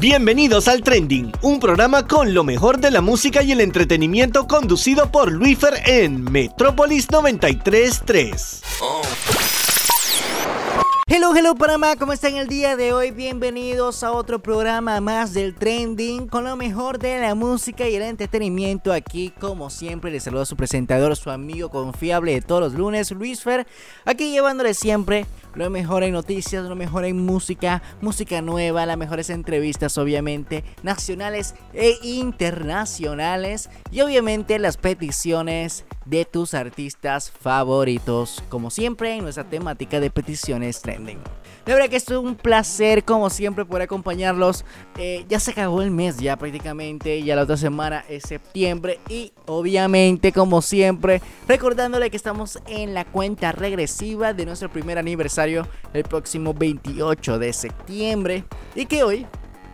Bienvenidos al Trending, un programa con lo mejor de la música y el entretenimiento conducido por Luifer en Metrópolis 933. Hello, hello Panamá, ¿cómo están el día de hoy? Bienvenidos a otro programa más del Trending con lo mejor de la música y el entretenimiento. Aquí, como siempre, les saludo a su presentador, su amigo confiable de todos los lunes, Luis Fer. Aquí llevándole siempre lo mejor en noticias, lo mejor en música, música nueva, las mejores entrevistas, obviamente, nacionales e internacionales. Y obviamente las peticiones de tus artistas favoritos, como siempre en nuestra temática de peticiones trending. La verdad que es un placer, como siempre, poder acompañarlos. Eh, ya se acabó el mes, ya prácticamente. Ya la otra semana es septiembre. Y obviamente, como siempre, recordándole que estamos en la cuenta regresiva de nuestro primer aniversario el próximo 28 de septiembre. Y que hoy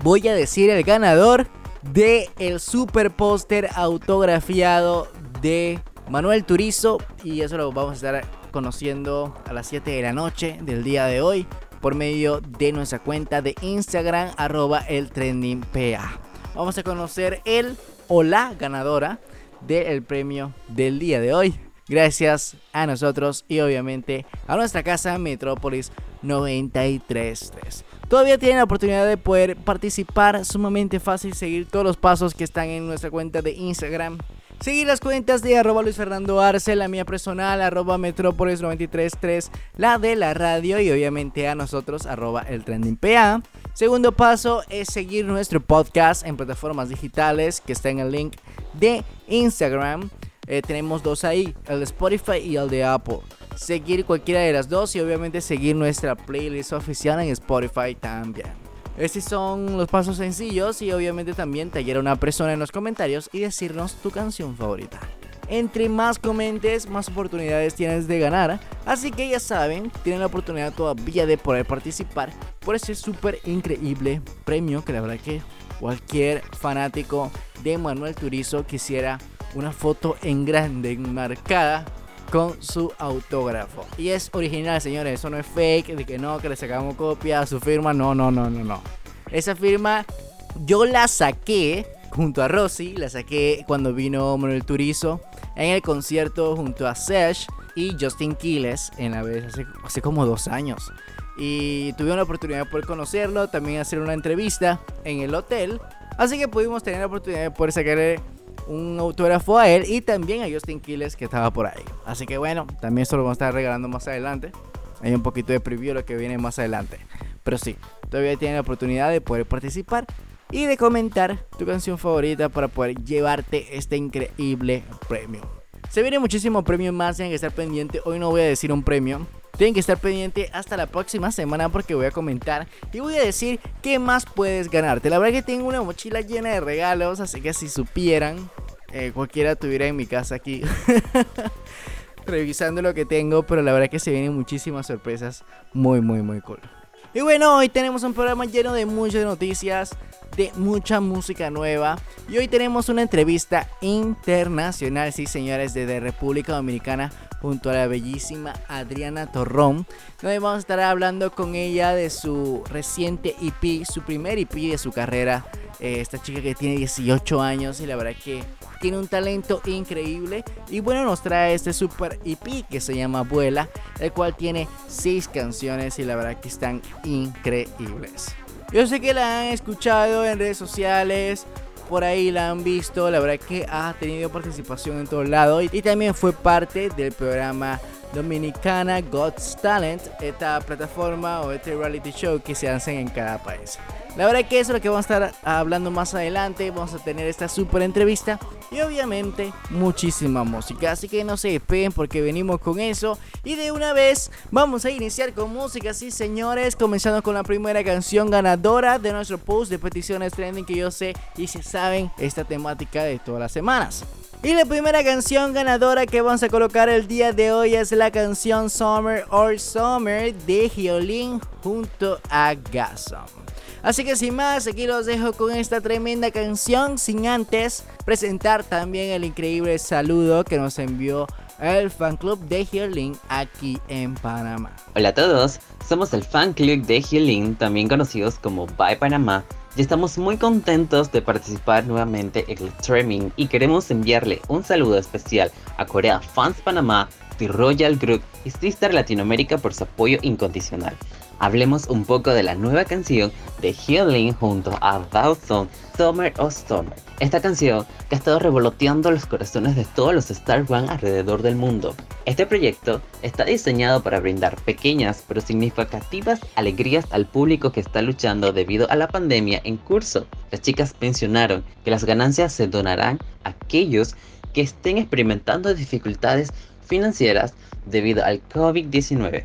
voy a decir el ganador de el super póster autografiado de Manuel Turizo y eso lo vamos a estar conociendo a las 7 de la noche del día de hoy por medio de nuestra cuenta de Instagram arroba el. Vamos a conocer el o la ganadora del premio del día de hoy. Gracias a nosotros y obviamente a nuestra casa Metrópolis 933. Todavía tienen la oportunidad de poder participar, sumamente fácil seguir todos los pasos que están en nuestra cuenta de Instagram Seguir las cuentas de arroba Luis Fernando Arce, la mía personal, arroba Metrópolis 933, la de la radio y obviamente a nosotros, arroba el trending PA. Segundo paso es seguir nuestro podcast en plataformas digitales que está en el link de Instagram. Eh, tenemos dos ahí, el de Spotify y el de Apple. Seguir cualquiera de las dos y obviamente seguir nuestra playlist oficial en Spotify también. Estos son los pasos sencillos y obviamente también te a una persona en los comentarios y decirnos tu canción favorita. Entre más comentes, más oportunidades tienes de ganar. Así que ya saben, tienen la oportunidad todavía de poder participar por ese súper increíble premio que la verdad que cualquier fanático de Manuel Turizo quisiera una foto en grande, enmarcada con su autógrafo. Y es original, señores, eso no es fake, de que no, que le sacamos copia, su firma, no, no, no, no, no. Esa firma yo la saqué junto a Rosy, la saqué cuando vino Manuel Turizo en el concierto junto a Sesh y Justin Quiles en la vez hace, hace como dos años. Y tuve la oportunidad de poder conocerlo, también hacer una entrevista en el hotel. Así que pudimos tener la oportunidad de poder sacarle un autógrafo a él y también a Justin Quiles que estaba por ahí. Así que bueno, también esto lo vamos a estar regalando más adelante. Hay un poquito de preview de lo que viene más adelante. Pero sí, todavía tienen la oportunidad de poder participar y de comentar tu canción favorita para poder llevarte este increíble premio. Se viene muchísimo premio más, tienen que estar pendiente. Hoy no voy a decir un premio. Tienen que estar pendiente hasta la próxima semana porque voy a comentar y voy a decir qué más puedes ganarte. La verdad que tengo una mochila llena de regalos, así que si supieran, eh, cualquiera tuviera en mi casa aquí. revisando lo que tengo, pero la verdad que se vienen muchísimas sorpresas muy, muy, muy cool. Y bueno, hoy tenemos un programa lleno de muchas noticias, de mucha música nueva. Y hoy tenemos una entrevista internacional, sí señores, desde República Dominicana junto a la bellísima Adriana Torrón, donde vamos a estar hablando con ella de su reciente EP, su primer EP de su carrera. Eh, esta chica que tiene 18 años y la verdad que tiene un talento increíble y bueno nos trae este super EP que se llama Abuela, el cual tiene 6 canciones y la verdad que están increíbles. Yo sé que la han escuchado en redes sociales, por ahí la han visto, la verdad que ha tenido participación en todos lados y también fue parte del programa Dominicana God's Talent, esta plataforma o este reality show que se hacen en cada país. La verdad que eso es lo que vamos a estar hablando más adelante. Vamos a tener esta super entrevista y obviamente muchísima música. Así que no se despeguen porque venimos con eso. Y de una vez vamos a iniciar con música, sí señores. Comenzando con la primera canción ganadora de nuestro post de peticiones trending que yo sé y se saben esta temática de todas las semanas. Y la primera canción ganadora que vamos a colocar el día de hoy es la canción Summer or Summer de Hyolyn junto a Gasson. Así que sin más, aquí los dejo con esta tremenda canción, sin antes presentar también el increíble saludo que nos envió el fan club de Hyolyn aquí en Panamá. Hola a todos, somos el fan club de Hyolyn, también conocidos como Bye Panamá, Ya estamos muy contentos de participar nuevamente en el streaming y queremos enviarle un saludo especial a Corea Fans Panamá, The Royal Group y Sister Latinoamérica por su apoyo incondicional. Hablemos un poco de la nueva canción de Healing junto a Dawson, Summer of Summer. Esta canción que ha estado revoloteando los corazones de todos los Star One alrededor del mundo. Este proyecto está diseñado para brindar pequeñas pero significativas alegrías al público que está luchando debido a la pandemia en curso. Las chicas mencionaron que las ganancias se donarán a aquellos que estén experimentando dificultades financieras debido al COVID-19.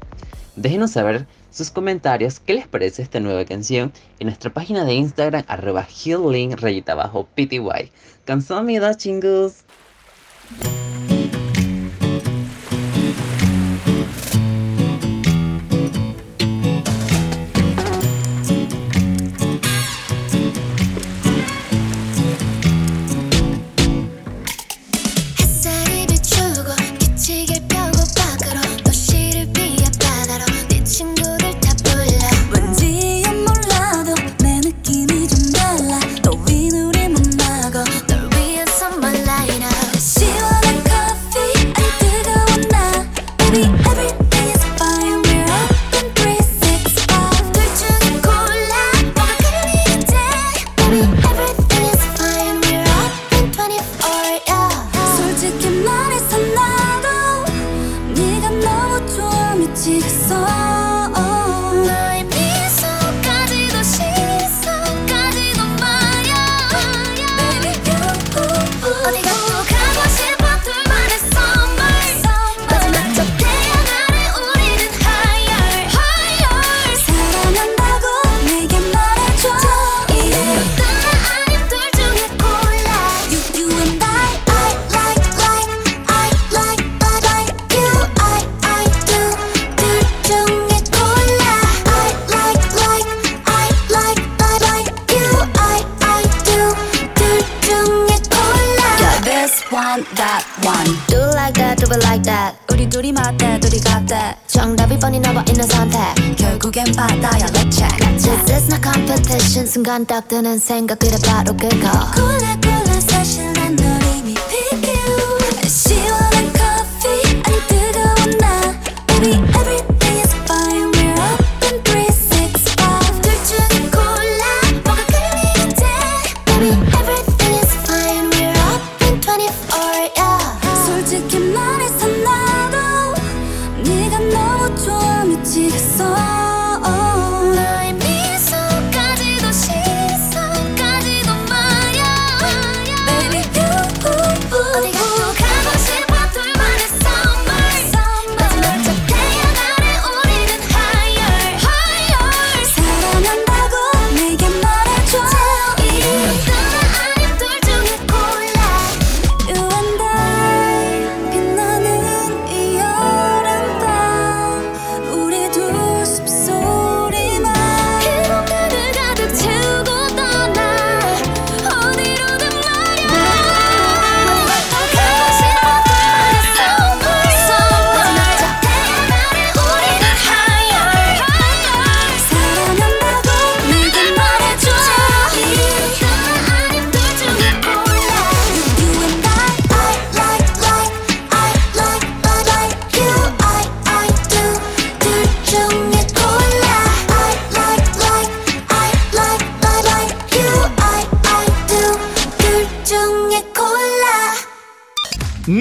Déjenos saber sus comentarios, qué les parece esta nueva canción en nuestra página de Instagram arroba healing rayita abajo pty. Canción amida chingos.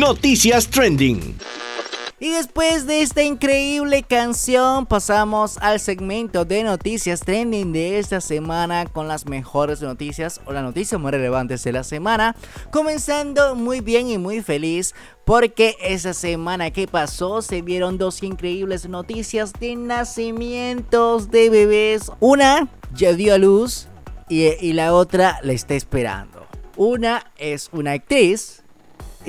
Noticias Trending. Y después de esta increíble canción pasamos al segmento de noticias trending de esta semana con las mejores noticias o las noticias más relevantes de la semana. Comenzando muy bien y muy feliz porque esa semana que pasó se vieron dos increíbles noticias de nacimientos de bebés. Una ya dio a luz y, y la otra la está esperando. Una es una actriz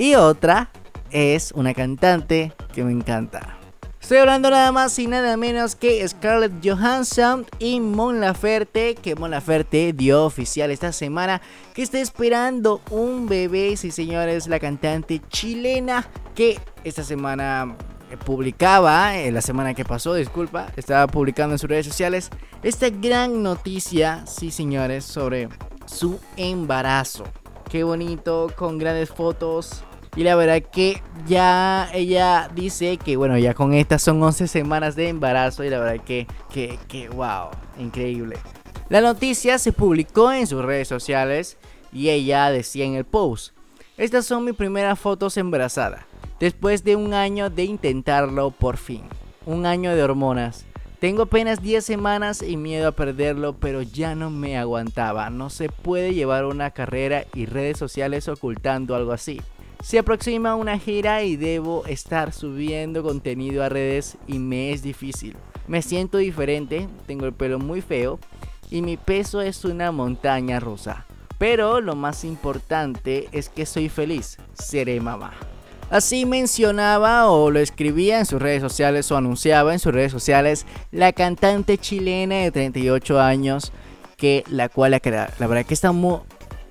y otra es una cantante que me encanta. Estoy hablando nada más y nada menos que Scarlett Johansson y Mon Laferte, que Mon Laferte dio oficial esta semana que está esperando un bebé, sí señores, la cantante chilena que esta semana publicaba en la semana que pasó, disculpa, estaba publicando en sus redes sociales esta gran noticia, sí señores, sobre su embarazo. Qué bonito, con grandes fotos. Y la verdad que ya ella dice que bueno, ya con estas son 11 semanas de embarazo y la verdad que, que, que wow, increíble. La noticia se publicó en sus redes sociales y ella decía en el post, estas son mis primeras fotos embarazada, después de un año de intentarlo por fin, un año de hormonas. Tengo apenas 10 semanas y miedo a perderlo, pero ya no me aguantaba. No se puede llevar una carrera y redes sociales ocultando algo así. Se aproxima una gira y debo estar subiendo contenido a redes y me es difícil. Me siento diferente, tengo el pelo muy feo y mi peso es una montaña rusa. Pero lo más importante es que soy feliz, seré mamá. Así mencionaba o lo escribía en sus redes sociales o anunciaba en sus redes sociales la cantante chilena de 38 años que la cual la, la verdad que estamos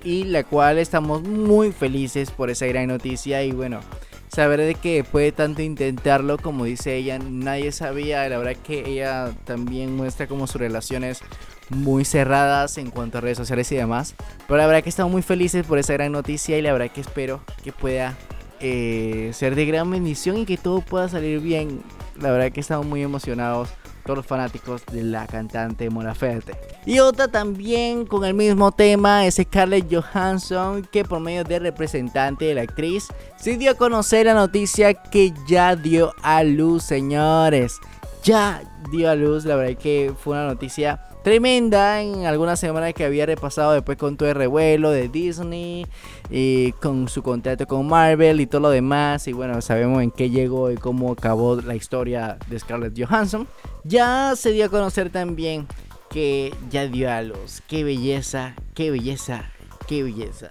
y la cual estamos muy felices por esa gran noticia y bueno, saber de que puede tanto intentarlo como dice ella, nadie sabía, la verdad que ella también muestra como sus relaciones muy cerradas en cuanto a redes sociales y demás, pero la verdad que estamos muy felices por esa gran noticia y la verdad que espero que pueda eh, ser de gran bendición y que todo pueda salir bien. La verdad que estamos muy emocionados todos los fanáticos de la cantante Mona Y otra también con el mismo tema es Scarlett Johansson que por medio de representante de la actriz se dio a conocer la noticia que ya dio a luz, señores. Ya dio a luz, la verdad que fue una noticia tremenda en algunas semanas que había repasado después con todo el revuelo de Disney y con su contrato con Marvel y todo lo demás y bueno sabemos en qué llegó y cómo acabó la historia de Scarlett Johansson. Ya se dio a conocer también que ya dio a luz. Qué belleza qué belleza qué belleza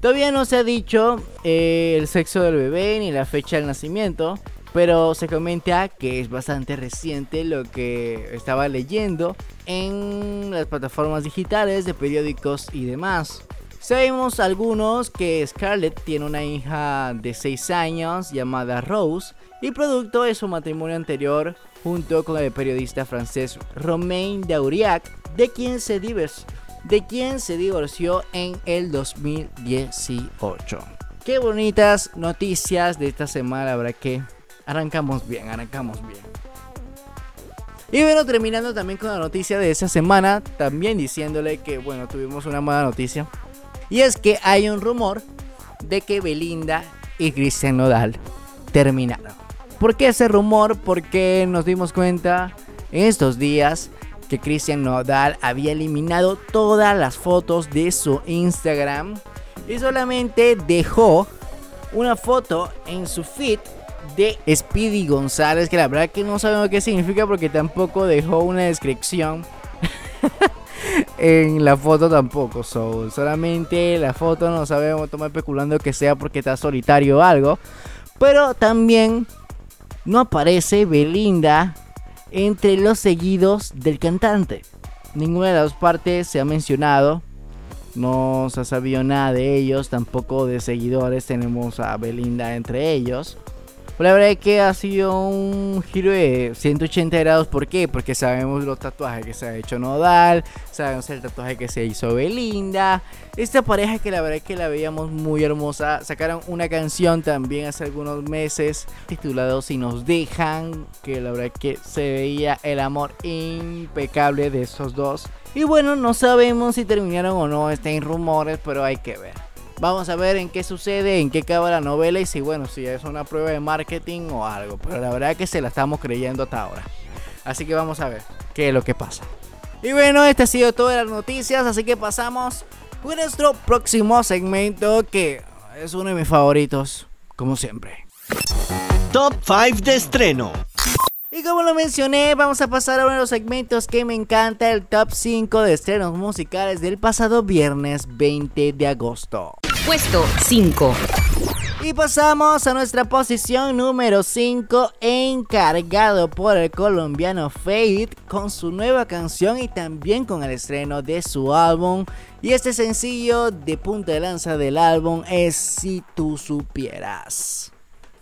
todavía no se ha dicho eh, el sexo del bebé ni la fecha del nacimiento pero se comenta que es bastante reciente lo que estaba leyendo en las plataformas digitales de periódicos y demás. Sabemos algunos que Scarlett tiene una hija de 6 años llamada Rose y producto de su matrimonio anterior junto con el periodista francés Romain Dauriac, de quien se, de quien se divorció en el 2018. Qué bonitas noticias de esta semana, habrá que arrancamos bien, arrancamos bien. Y bueno, terminando también con la noticia de esa semana, también diciéndole que, bueno, tuvimos una mala noticia. Y es que hay un rumor de que Belinda y Cristian Nodal terminaron. ¿Por qué ese rumor? Porque nos dimos cuenta en estos días que Cristian Nodal había eliminado todas las fotos de su Instagram y solamente dejó una foto en su feed de Speedy González, que la verdad que no sabemos qué significa porque tampoco dejó una descripción en la foto tampoco. So, solamente la foto no sabemos, estamos especulando que sea porque está solitario o algo. Pero también no aparece Belinda entre los seguidos del cantante. Ninguna de las partes se ha mencionado. No se ha sabido nada de ellos, tampoco de seguidores. Tenemos a Belinda entre ellos. Pues la verdad es que ha sido un giro de 180 grados. ¿Por qué? Porque sabemos los tatuajes que se ha hecho Nodal, sabemos el tatuaje que se hizo Belinda. Esta pareja que la verdad es que la veíamos muy hermosa. Sacaron una canción también hace algunos meses titulado Si nos dejan, que la verdad es que se veía el amor impecable de esos dos. Y bueno, no sabemos si terminaron o no, está en rumores, pero hay que ver. Vamos a ver en qué sucede, en qué acaba la novela y si, bueno, si es una prueba de marketing o algo. Pero la verdad que se la estamos creyendo hasta ahora. Así que vamos a ver qué es lo que pasa. Y bueno, este ha sido todas las noticias, así que pasamos a nuestro próximo segmento que es uno de mis favoritos, como siempre. Top 5 de estreno. Y como lo mencioné, vamos a pasar a uno de los segmentos que me encanta, el top 5 de estrenos musicales del pasado viernes 20 de agosto. Puesto 5. Y pasamos a nuestra posición número 5, encargado por el colombiano Fade con su nueva canción y también con el estreno de su álbum. Y este sencillo de punta de lanza del álbum es Si tú supieras.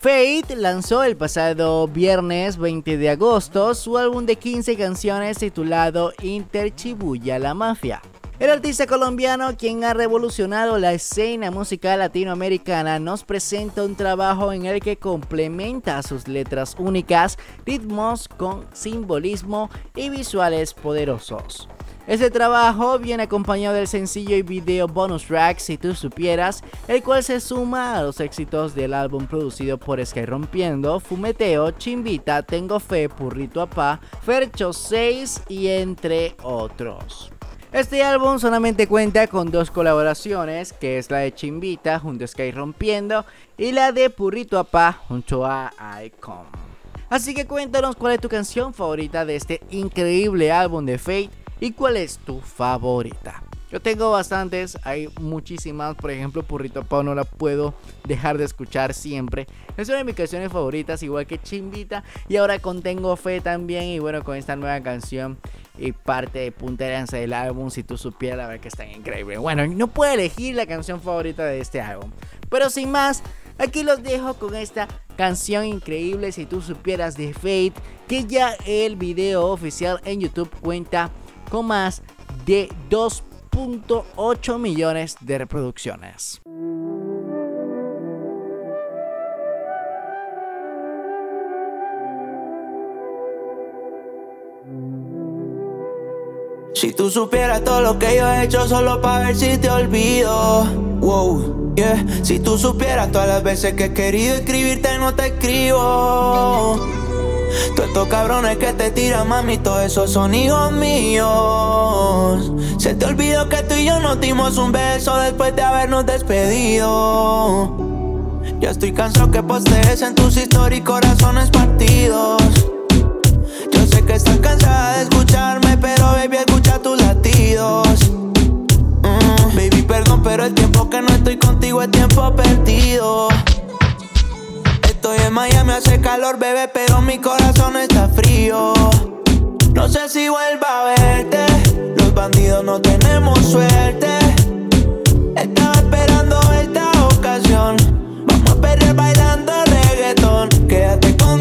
Fate lanzó el pasado viernes 20 de agosto su álbum de 15 canciones titulado Inter Chibuya la Mafia. El artista colombiano, quien ha revolucionado la escena musical latinoamericana, nos presenta un trabajo en el que complementa sus letras únicas, ritmos con simbolismo y visuales poderosos. Este trabajo viene acompañado del sencillo y video bonus track Si tú supieras, el cual se suma a los éxitos del álbum producido por Sky Rompiendo, Fumeteo, Chimbita, Tengo Fe, Purrito Apá, Fercho 6 y entre otros. Este álbum solamente cuenta con dos colaboraciones, que es la de Chimbita junto a Sky Rompiendo y la de Purrito Apá junto a Icon. Así que cuéntanos cuál es tu canción favorita de este increíble álbum de Fate ¿Y cuál es tu favorita? Yo tengo bastantes, hay muchísimas, por ejemplo Purrito Pau no la puedo dejar de escuchar siempre. Es una de mis canciones favoritas, igual que Chimbita. Y ahora con Tengo Fe también, y bueno, con esta nueva canción y parte de punta de lanza del álbum, si tú supieras, la verdad que está increíble. Bueno, no puedo elegir la canción favorita de este álbum. Pero sin más, aquí los dejo con esta canción increíble, si tú supieras de Fate, que ya el video oficial en YouTube cuenta con más de 2.8 millones de reproducciones. Si tú supieras todo lo que yo he hecho solo para ver si te olvido. Wow, yeah. Si tú supieras todas las veces que he querido escribirte no te escribo. Todos estos cabrones que te tiran, mami, todos esos son hijos míos. Se te olvidó que tú y yo nos dimos un beso después de habernos despedido. Ya estoy cansado que postees en tus historias y corazones partidos. Yo sé que estás cansada de escucharme, pero baby, escucha tus latidos. Mm, baby, perdón, pero el tiempo que no estoy contigo es tiempo perdido. Estoy en Miami, hace calor, bebé, pero mi corazón está frío. No sé si vuelva a verte. Los bandidos no tenemos suerte. Estaba esperando esta ocasión. Vamos a perder bailando reggaetón. Quédate con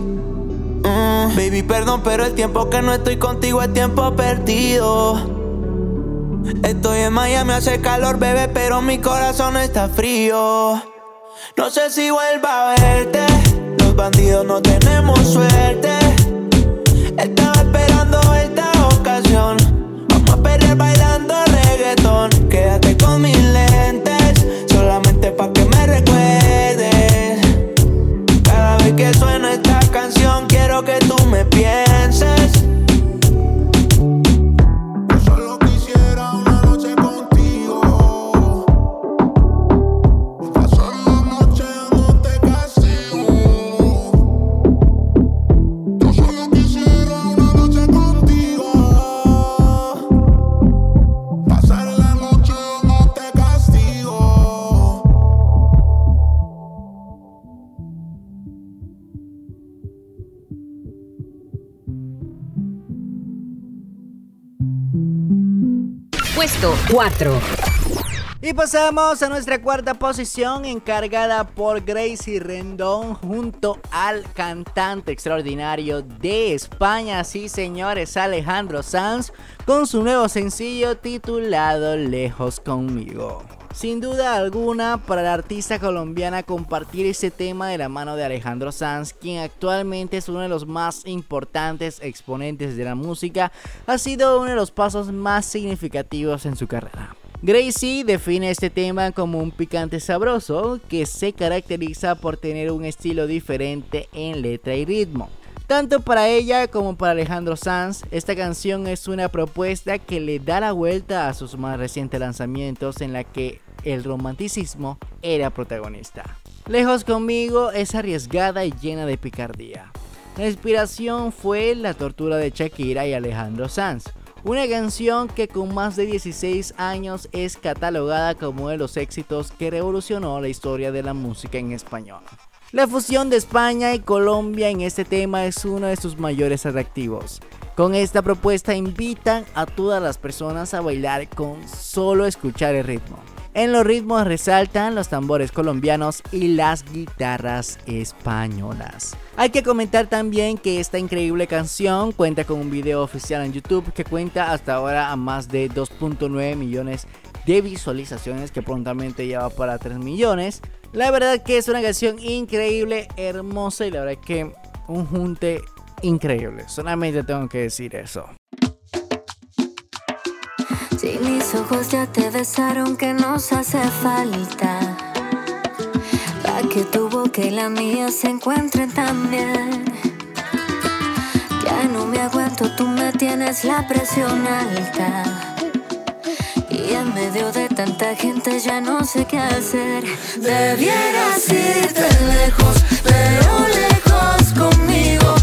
Mm, baby, perdón, pero el tiempo que no estoy contigo es tiempo perdido. Estoy en Miami, hace calor, bebé, pero mi corazón está frío. No sé si vuelva a verte. Los bandidos no tenemos suerte. Estaba esperando esta ocasión. Vamos a perder bailando reggaetón. Quédate con mis lentes, solamente pa' que puesto 4. Y pasamos a nuestra cuarta posición encargada por Gracie Rendón junto al cantante extraordinario de España, sí señores, Alejandro Sanz, con su nuevo sencillo titulado Lejos conmigo. Sin duda alguna, para la artista colombiana compartir ese tema de la mano de Alejandro Sanz, quien actualmente es uno de los más importantes exponentes de la música, ha sido uno de los pasos más significativos en su carrera. Gracie define este tema como un picante sabroso que se caracteriza por tener un estilo diferente en letra y ritmo. Tanto para ella como para Alejandro Sanz, esta canción es una propuesta que le da la vuelta a sus más recientes lanzamientos en la que el romanticismo era protagonista. Lejos conmigo es arriesgada y llena de picardía. La inspiración fue La tortura de Shakira y Alejandro Sanz, una canción que con más de 16 años es catalogada como uno de los éxitos que revolucionó la historia de la música en español. La fusión de España y Colombia en este tema es uno de sus mayores atractivos. Con esta propuesta invitan a todas las personas a bailar con solo escuchar el ritmo. En los ritmos resaltan los tambores colombianos y las guitarras españolas. Hay que comentar también que esta increíble canción cuenta con un video oficial en YouTube que cuenta hasta ahora a más de 2.9 millones de visualizaciones que prontamente lleva para 3 millones. La verdad que es una canción increíble, hermosa y la verdad que un junte increíble. Solamente tengo que decir eso. Si mis ojos ya te besaron, que nos hace falta. Para que tu boca y la mía se encuentren también. Ya no me aguanto, tú me tienes la presión alta. Y en medio de tanta gente ya no sé qué hacer. Debieras irte lejos, pero lejos conmigo.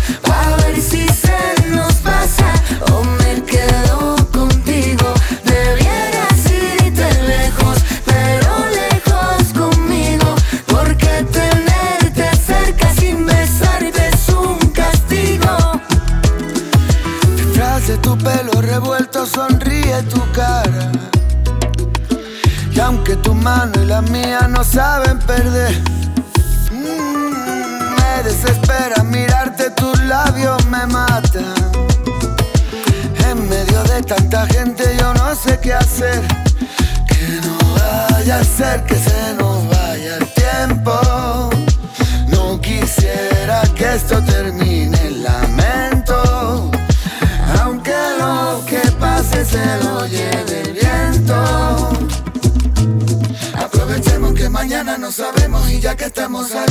Y ya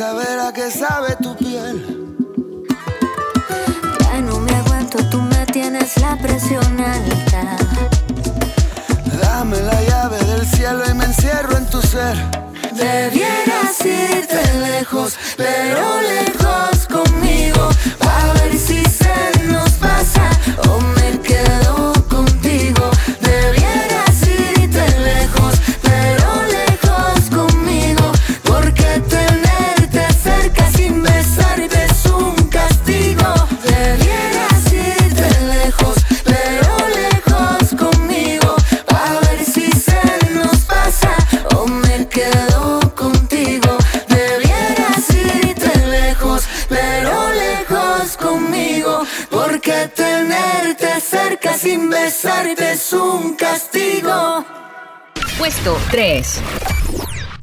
saber a qué sabe Tenerte cerca sin besarte es un castigo. Puesto 3.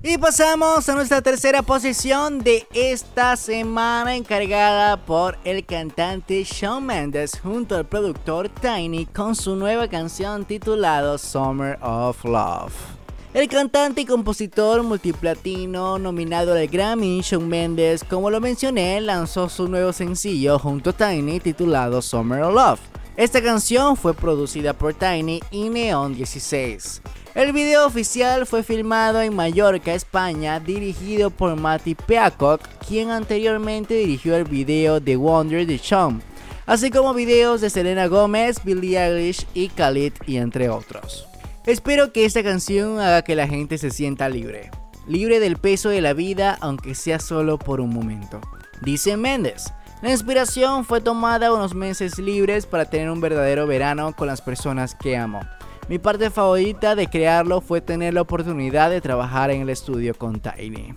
Y pasamos a nuestra tercera posición de esta semana encargada por el cantante Shawn Mendes junto al productor Tiny con su nueva canción titulada Summer of Love. El cantante y compositor multiplatino nominado al Grammy, Shawn Mendes, como lo mencioné, lanzó su nuevo sencillo junto a Tiny titulado Summer of Love. Esta canción fue producida por Tiny y Neon 16. El video oficial fue filmado en Mallorca, España, dirigido por Matty Peacock, quien anteriormente dirigió el video The Wonder de Shawn, así como videos de Selena Gomez, Billie Eilish y Khalid y entre otros. Espero que esta canción haga que la gente se sienta libre. Libre del peso de la vida, aunque sea solo por un momento. Dice Méndez. La inspiración fue tomada unos meses libres para tener un verdadero verano con las personas que amo. Mi parte favorita de crearlo fue tener la oportunidad de trabajar en el estudio con Tiny.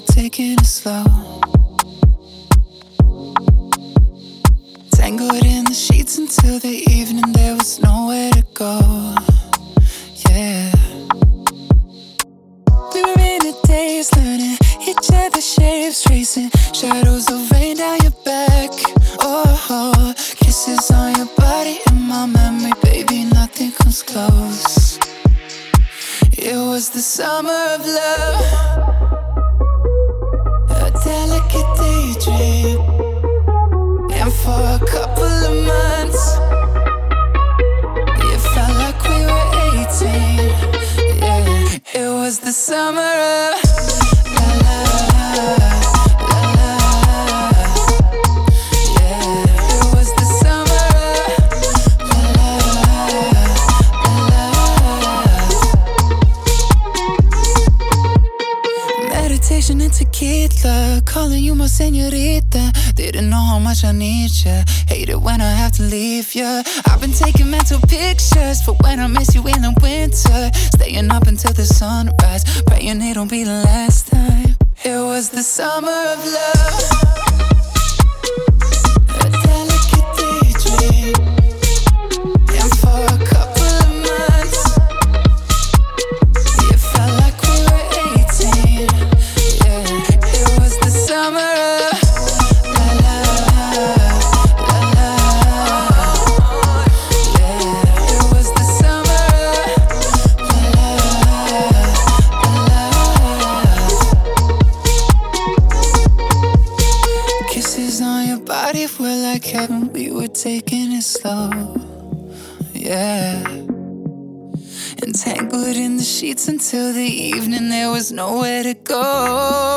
Were taking it slow. Tangled in the sheets until the evening, there was nowhere to go. Yeah. We were in a daze, learning each other's shapes, tracing shadows of rain down your back. Oh, kisses on your body in my memory, baby, nothing comes close. It was the summer of love, it felt like we were 18. Yeah, it was the summer of much I need ya. Hate it when I have to leave ya. I've been taking mental pictures for when I miss you in the winter. Staying up until the sunrise, praying it won't be the last time. It was the summer of love. Until the evening, there was nowhere to go.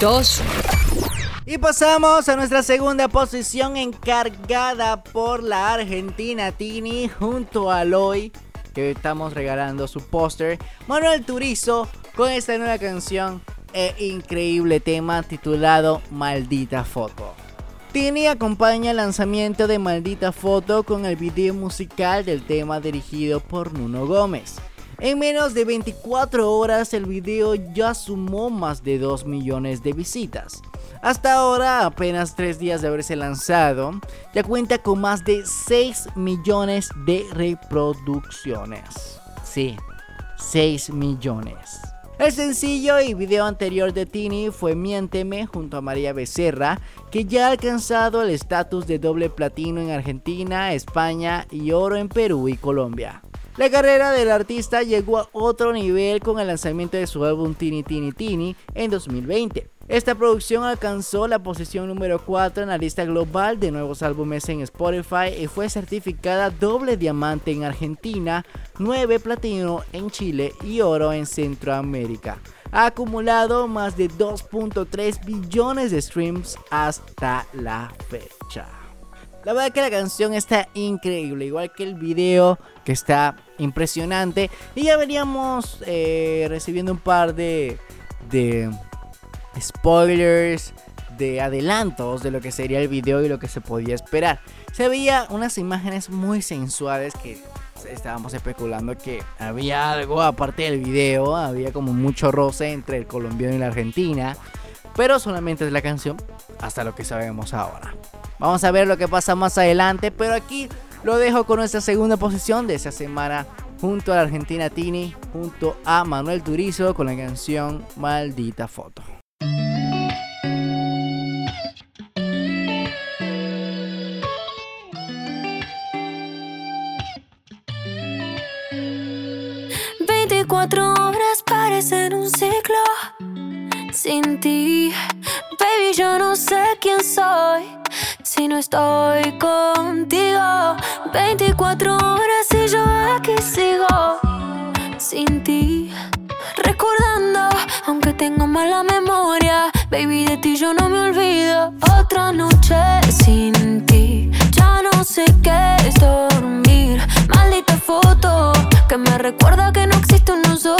2. Y pasamos a nuestra segunda posición encargada por la Argentina Tini junto a Loy, que estamos regalando su póster. Manuel Turizo con esta nueva canción e increíble tema titulado Maldita Foto. Tini acompaña el lanzamiento de Maldita Foto con el video musical del tema dirigido por Nuno Gómez. En menos de 24 horas el video ya sumó más de 2 millones de visitas. Hasta ahora, apenas 3 días de haberse lanzado, ya cuenta con más de 6 millones de reproducciones. Sí, 6 millones. El sencillo y video anterior de Tini fue Miénteme junto a María Becerra, que ya ha alcanzado el estatus de doble platino en Argentina, España y oro en Perú y Colombia. La carrera del artista llegó a otro nivel con el lanzamiento de su álbum Tini Tini Tini en 2020. Esta producción alcanzó la posición número 4 en la lista global de nuevos álbumes en Spotify y fue certificada doble diamante en Argentina, 9 platino en Chile y oro en Centroamérica. Ha acumulado más de 2.3 billones de streams hasta la fecha. La verdad que la canción está increíble, igual que el video que está impresionante. Y ya veníamos eh, recibiendo un par de, de spoilers, de adelantos de lo que sería el video y lo que se podía esperar. Se veía unas imágenes muy sensuales que estábamos especulando que había algo aparte del video, había como mucho roce entre el colombiano y la argentina, pero solamente es la canción hasta lo que sabemos ahora. Vamos a ver lo que pasa más adelante, pero aquí lo dejo con nuestra segunda posición de esa semana junto a la Argentina Tini, junto a Manuel Turizo con la canción Maldita Foto. Cuatro horas parecen un ciclo sin ti. Baby, yo no sé quién soy si no estoy contigo. 24 horas y yo aquí sigo sin ti. Recordando, aunque tengo mala memoria, baby, de ti yo no me olvido. Otra noche sin ti, ya no sé qué es dormir. Maldita foto que me recuerda que no existe un nosotros.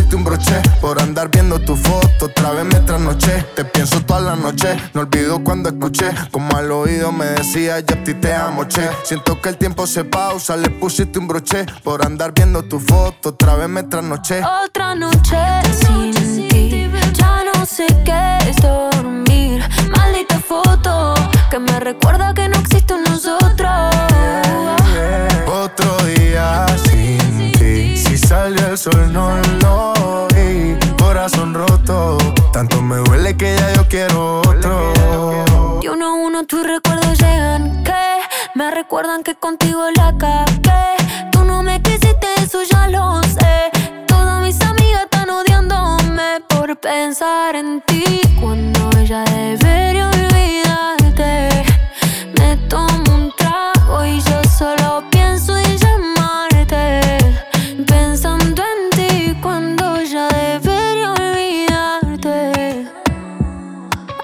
pusiste un broche. Por andar viendo tu foto, otra vez me trasnoché. Te pienso toda la noche. No olvido cuando escuché como al oído me decía yo a ti te amo, che. Siento que el tiempo se pausa, le pusiste un broche. Por andar viendo tu foto, otra vez me trasnoché. Otra noche sin ti, ya no sé qué es dormir. Maldita foto que me recuerda que no existe un nosotros. El sol no lo vi. Corazón roto, tanto me duele que ya yo quiero otro. Y uno a uno tus recuerdos llegan que me recuerdan que contigo la cagué. Tú no me quisiste, eso ya lo sé. Todas mis amigas están odiándome por pensar en ti cuando ella debería olvidarte.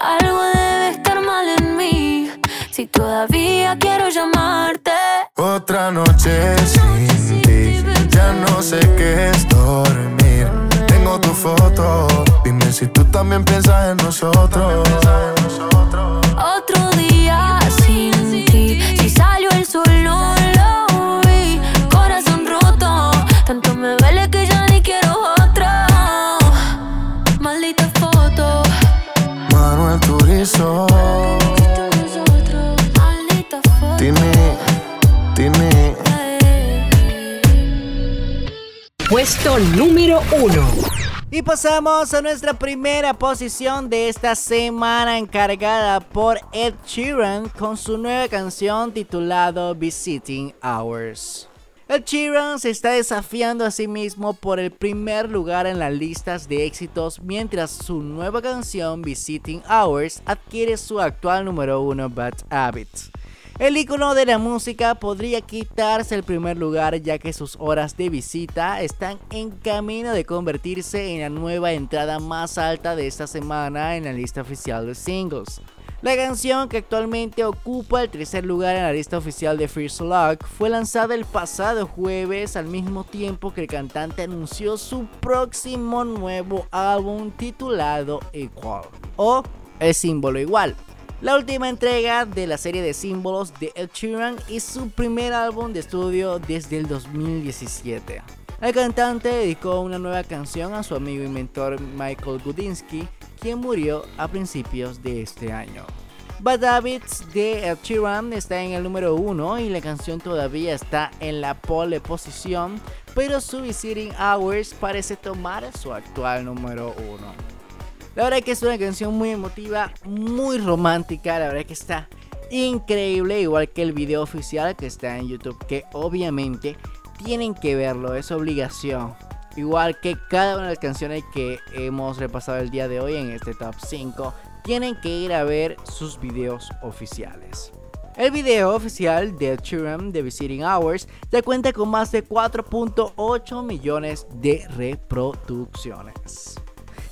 Algo debe estar mal en mí si todavía quiero llamarte. Otra noche sin ti, ya no sé qué es dormir. Tengo tu foto, dime si tú también piensas en nosotros. Otro pasamos a nuestra primera posición de esta semana encargada por Ed Sheeran con su nueva canción titulado Visiting Hours. Ed Sheeran se está desafiando a sí mismo por el primer lugar en las listas de éxitos mientras su nueva canción Visiting Hours adquiere su actual número uno Bad Habits. El icono de la música podría quitarse el primer lugar ya que sus horas de visita están en camino de convertirse en la nueva entrada más alta de esta semana en la lista oficial de singles. La canción que actualmente ocupa el tercer lugar en la lista oficial de First Lock fue lanzada el pasado jueves al mismo tiempo que el cantante anunció su próximo nuevo álbum titulado Equal o El símbolo igual. La última entrega de la serie de símbolos de Ed Sheeran y su primer álbum de estudio desde el 2017. El cantante dedicó una nueva canción a su amigo y mentor Michael Gudinsky, quien murió a principios de este año. Bad Habits de Ed Sheeran está en el número 1 y la canción todavía está en la pole posición, pero su Visiting Hours parece tomar su actual número 1. La verdad que es una canción muy emotiva, muy romántica, la verdad que está increíble, igual que el video oficial que está en YouTube, que obviamente tienen que verlo, es obligación. igual que cada una de las canciones que hemos repasado el día de hoy en este top 5, tienen que ir a ver sus videos oficiales. El video oficial de Sheeran de Visiting Hours ya cuenta con más de 4.8 millones de reproducciones.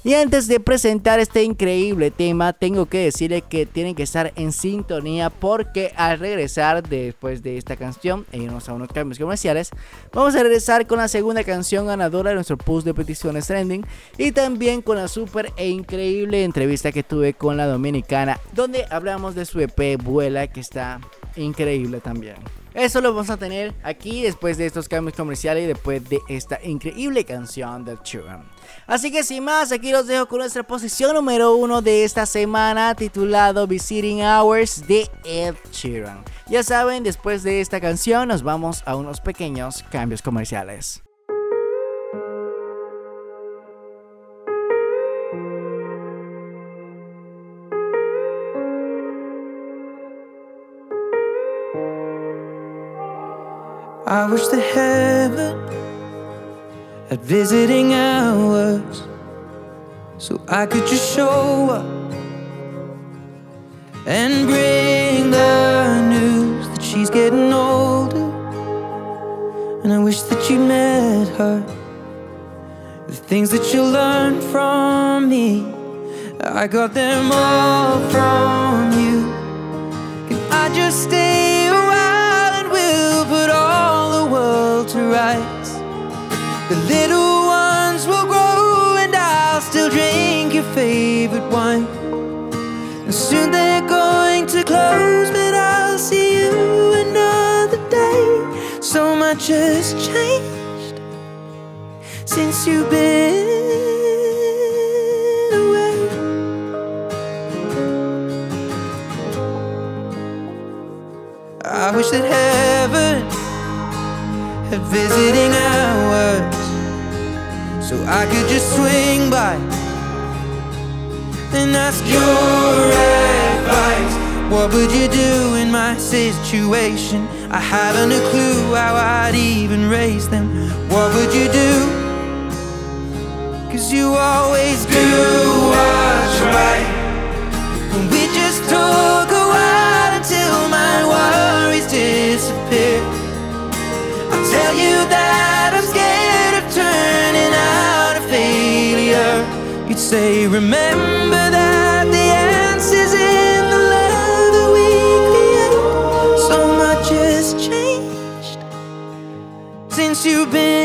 Y antes de presentar este increíble tema, tengo que decirle que tienen que estar en sintonía porque al regresar después de esta canción e irnos a unos cambios comerciales, vamos a regresar con la segunda canción ganadora de nuestro post de peticiones trending y también con la super e increíble entrevista que tuve con la dominicana donde hablamos de su EP Vuela que está increíble también. Eso lo vamos a tener aquí después de estos cambios comerciales y después de esta increíble canción de Children. Así que sin más, aquí los dejo con nuestra posición número uno de esta semana titulado Visiting Hours de Ed Sheeran. Ya saben, después de esta canción nos vamos a unos pequeños cambios comerciales. I wish the heaven had visiting hours so I could just show up and bring the news that she's getting older. And I wish that you met her. The things that you learned from me, I got them all from you. Can I just stay The little ones will grow and I'll still drink your favorite wine. And soon they're going to close, but I'll see you another day. So much has changed since you've been away. I wish that had visiting hours so I could just swing by and ask your advice. What would you do in my situation? I haven't a clue how I'd even raise them. What would you do? Cause you always do what's right. And we just took a while until my worries disappear. Tell you that I'm scared of turning out a failure. You'd say, remember that the answer's in the love that we create. So much has changed since you've been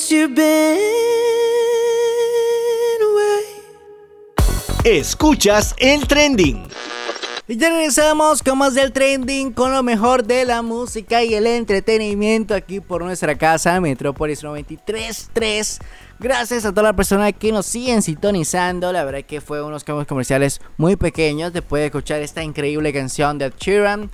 since you've been away. Escuchas el trending. Y ya regresamos con más del trending, con lo mejor de la música y el entretenimiento aquí por nuestra casa, Metrópolis 93.3. Gracias a toda la persona que nos siguen sintonizando. La verdad que fue unos cambios comerciales muy pequeños después de escuchar esta increíble canción de Sheeran.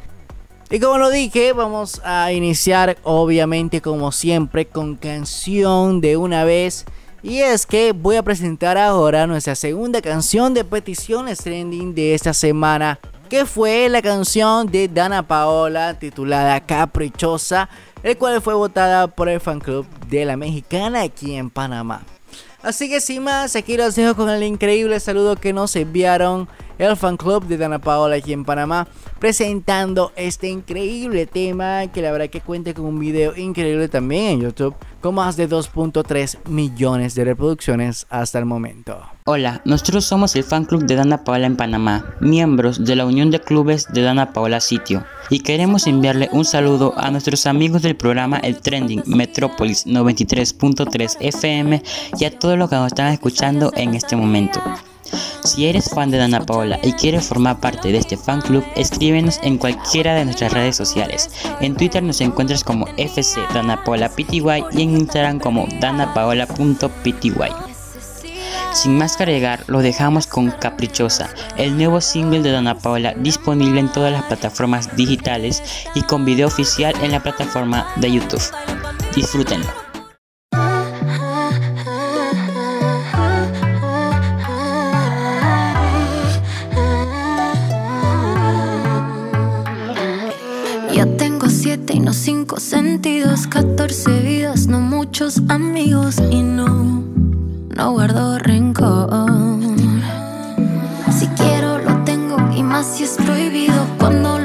Y como lo dije, vamos a iniciar obviamente como siempre con canción de una vez. Y es que voy a presentar ahora nuestra segunda canción de peticiones trending de esta semana que fue la canción de Dana Paola titulada Caprichosa, el cual fue votada por el fan club de la mexicana aquí en Panamá. Así que sin más, aquí los dejo con el increíble saludo que nos enviaron el fan club de Dana Paola aquí en Panamá, presentando este increíble tema que la verdad que cuenta con un video increíble también en YouTube, con más de 2.3 millones de reproducciones hasta el momento. Hola, nosotros somos el fan club de Dana Paola en Panamá, miembros de la Unión de Clubes de Dana Paola Sitio, y queremos enviarle un saludo a nuestros amigos del programa El Trending Metrópolis 93.3 FM y a todos los que nos están escuchando en este momento. Si eres fan de Dana Paola y quieres formar parte de este fan club, escríbenos en cualquiera de nuestras redes sociales. En Twitter nos encuentras como FC Dana Paola y en Instagram como danapaola.pty. Sin más que agregar, lo dejamos con Caprichosa, el nuevo single de Dana Paola disponible en todas las plataformas digitales y con video oficial en la plataforma de YouTube. Disfrútenlo. y no cinco sentidos, 14 vidas, no muchos amigos y no, no guardo rencor. Si quiero lo tengo y más si es prohibido, cuando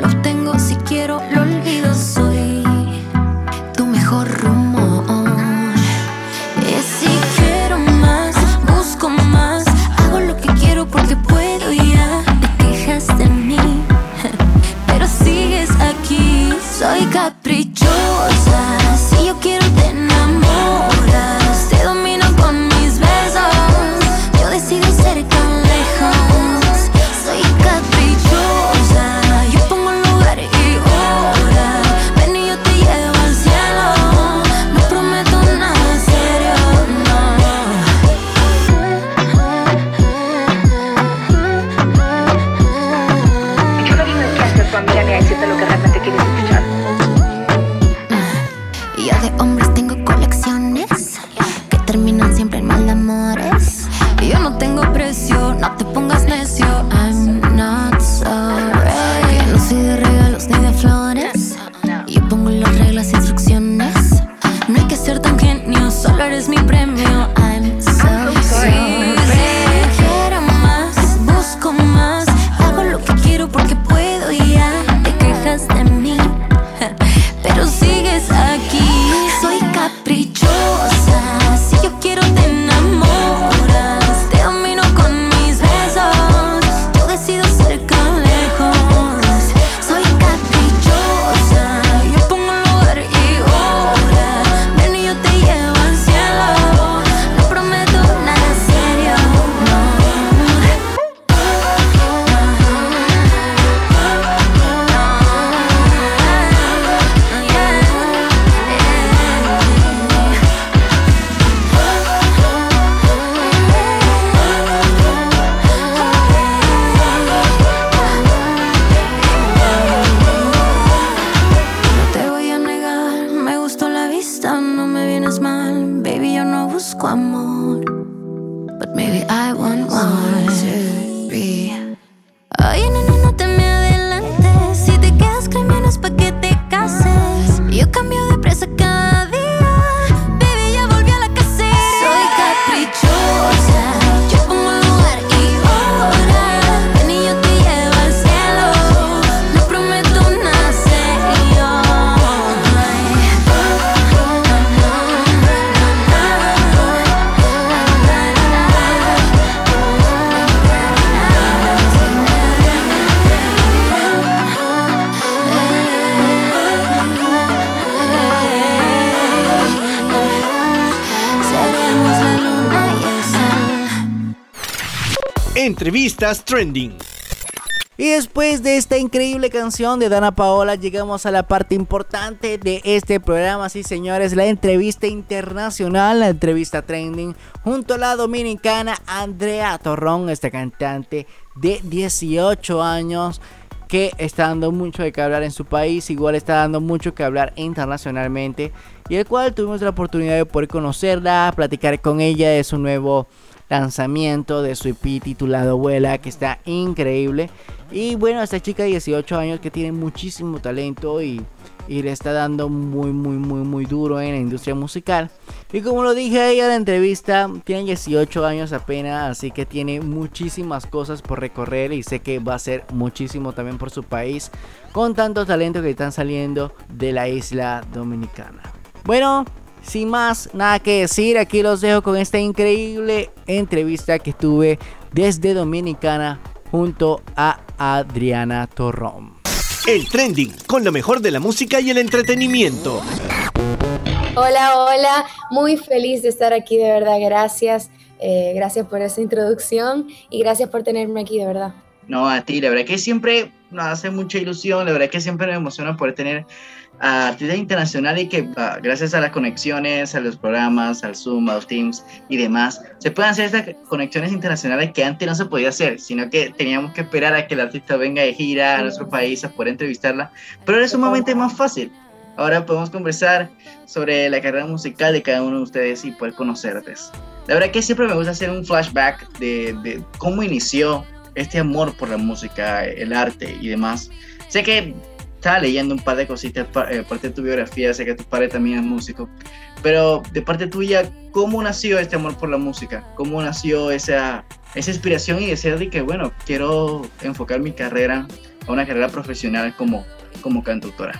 Entrevistas Trending. Y después de esta increíble canción de Dana Paola, llegamos a la parte importante de este programa, sí señores, la entrevista internacional, la entrevista trending, junto a la dominicana Andrea Torrón, esta cantante de 18 años que está dando mucho de que hablar en su país, igual está dando mucho que hablar internacionalmente, y el cual tuvimos la oportunidad de poder conocerla, platicar con ella de su nuevo lanzamiento de su EP titulado Vuela, que está increíble. Y bueno, esta chica de 18 años que tiene muchísimo talento y, y le está dando muy, muy, muy, muy duro en la industria musical. Y como lo dije ahí en la entrevista, tiene 18 años apenas, así que tiene muchísimas cosas por recorrer y sé que va a ser muchísimo también por su país, con tanto talento que están saliendo de la isla dominicana. Bueno, sin más nada que decir, aquí los dejo con esta increíble entrevista que tuve desde Dominicana junto a Adriana Torrón. El trending con lo mejor de la música y el entretenimiento. Hola, hola, muy feliz de estar aquí, de verdad, gracias. Eh, gracias por esa introducción y gracias por tenerme aquí, de verdad. No, a ti, la verdad que siempre nos hace mucha ilusión, la verdad que siempre me emociona poder tener a artistas internacionales y que ah, gracias a las conexiones, a los programas, al Zoom, a los Teams y demás, se pueden hacer estas conexiones internacionales que antes no se podía hacer, sino que teníamos que esperar a que el artista venga de gira a nuestro país a poder entrevistarla, pero es sumamente más fácil. Ahora podemos conversar sobre la carrera musical de cada uno de ustedes y poder conocerles. La verdad que siempre me gusta hacer un flashback de, de cómo inició este amor por la música, el arte y demás. Sé que estaba leyendo un par de cositas, eh, parte de tu biografía, sé que tu padre también es músico, pero de parte tuya, ¿cómo nació este amor por la música? ¿Cómo nació esa, esa inspiración y decir de que, bueno, quiero enfocar mi carrera a una carrera profesional como, como cantautora?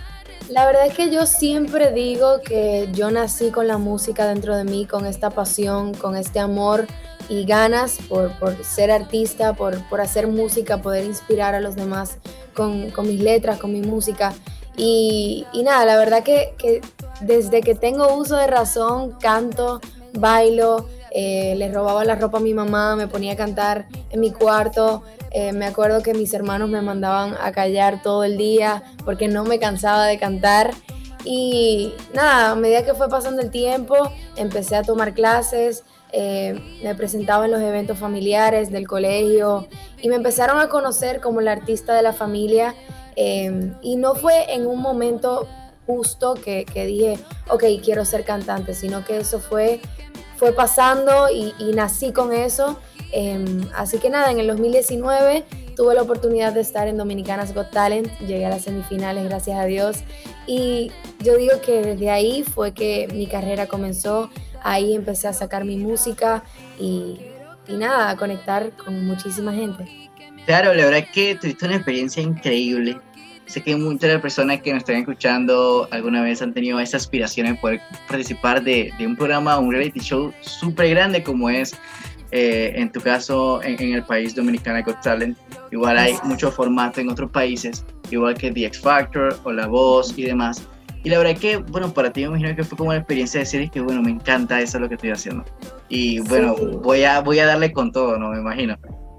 La verdad es que yo siempre digo que yo nací con la música dentro de mí, con esta pasión, con este amor y ganas por, ser artista, por, hacer música, poder inspirar a los demás con, mis letras, con mi música. Y, y nada, la verdad que, que, desde que tengo uso de razón, canto, bailo, eh, le robaba la ropa a mi mamá, me ponía a cantar en mi cuarto. Eh, me acuerdo que mis hermanos me mandaban a callar todo el día porque no me cansaba de cantar. Y nada, a medida que fue pasando el tiempo, empecé a tomar clases, eh, me presentaba en los eventos familiares del colegio y me empezaron a conocer como la artista de la familia. Eh, y no fue en un momento justo que, que, dije, ok, quiero ser cantante, sino que eso fue, fue pasando y, y nací con eso. Eh, así que nada, en el 2019 tuve la oportunidad de estar en Dominicanas Got Talent, llegué a las semifinales, gracias a Dios. Y yo digo que desde ahí fue que mi carrera comenzó ahí empecé a sacar mi música y, y nada, a conectar con muchísima gente. Claro, la verdad es que tuviste una experiencia increíble. Sé que muchas de las personas que nos están escuchando alguna vez han tenido esa aspiración de poder participar de, de un programa, un reality show súper grande como es, eh, en tu caso, en, en, el país Dominicana Got Talent. Igual hay muchos formatos en otros países, igual que The X Factor o La Voz y demás. Y la verdad que, bueno, para ti me imagino que fue como la experiencia de decir que, bueno, me encanta eso lo que estoy haciendo. Y bueno, sí. voy, a, voy a darle con todo, ¿no? Me imagino.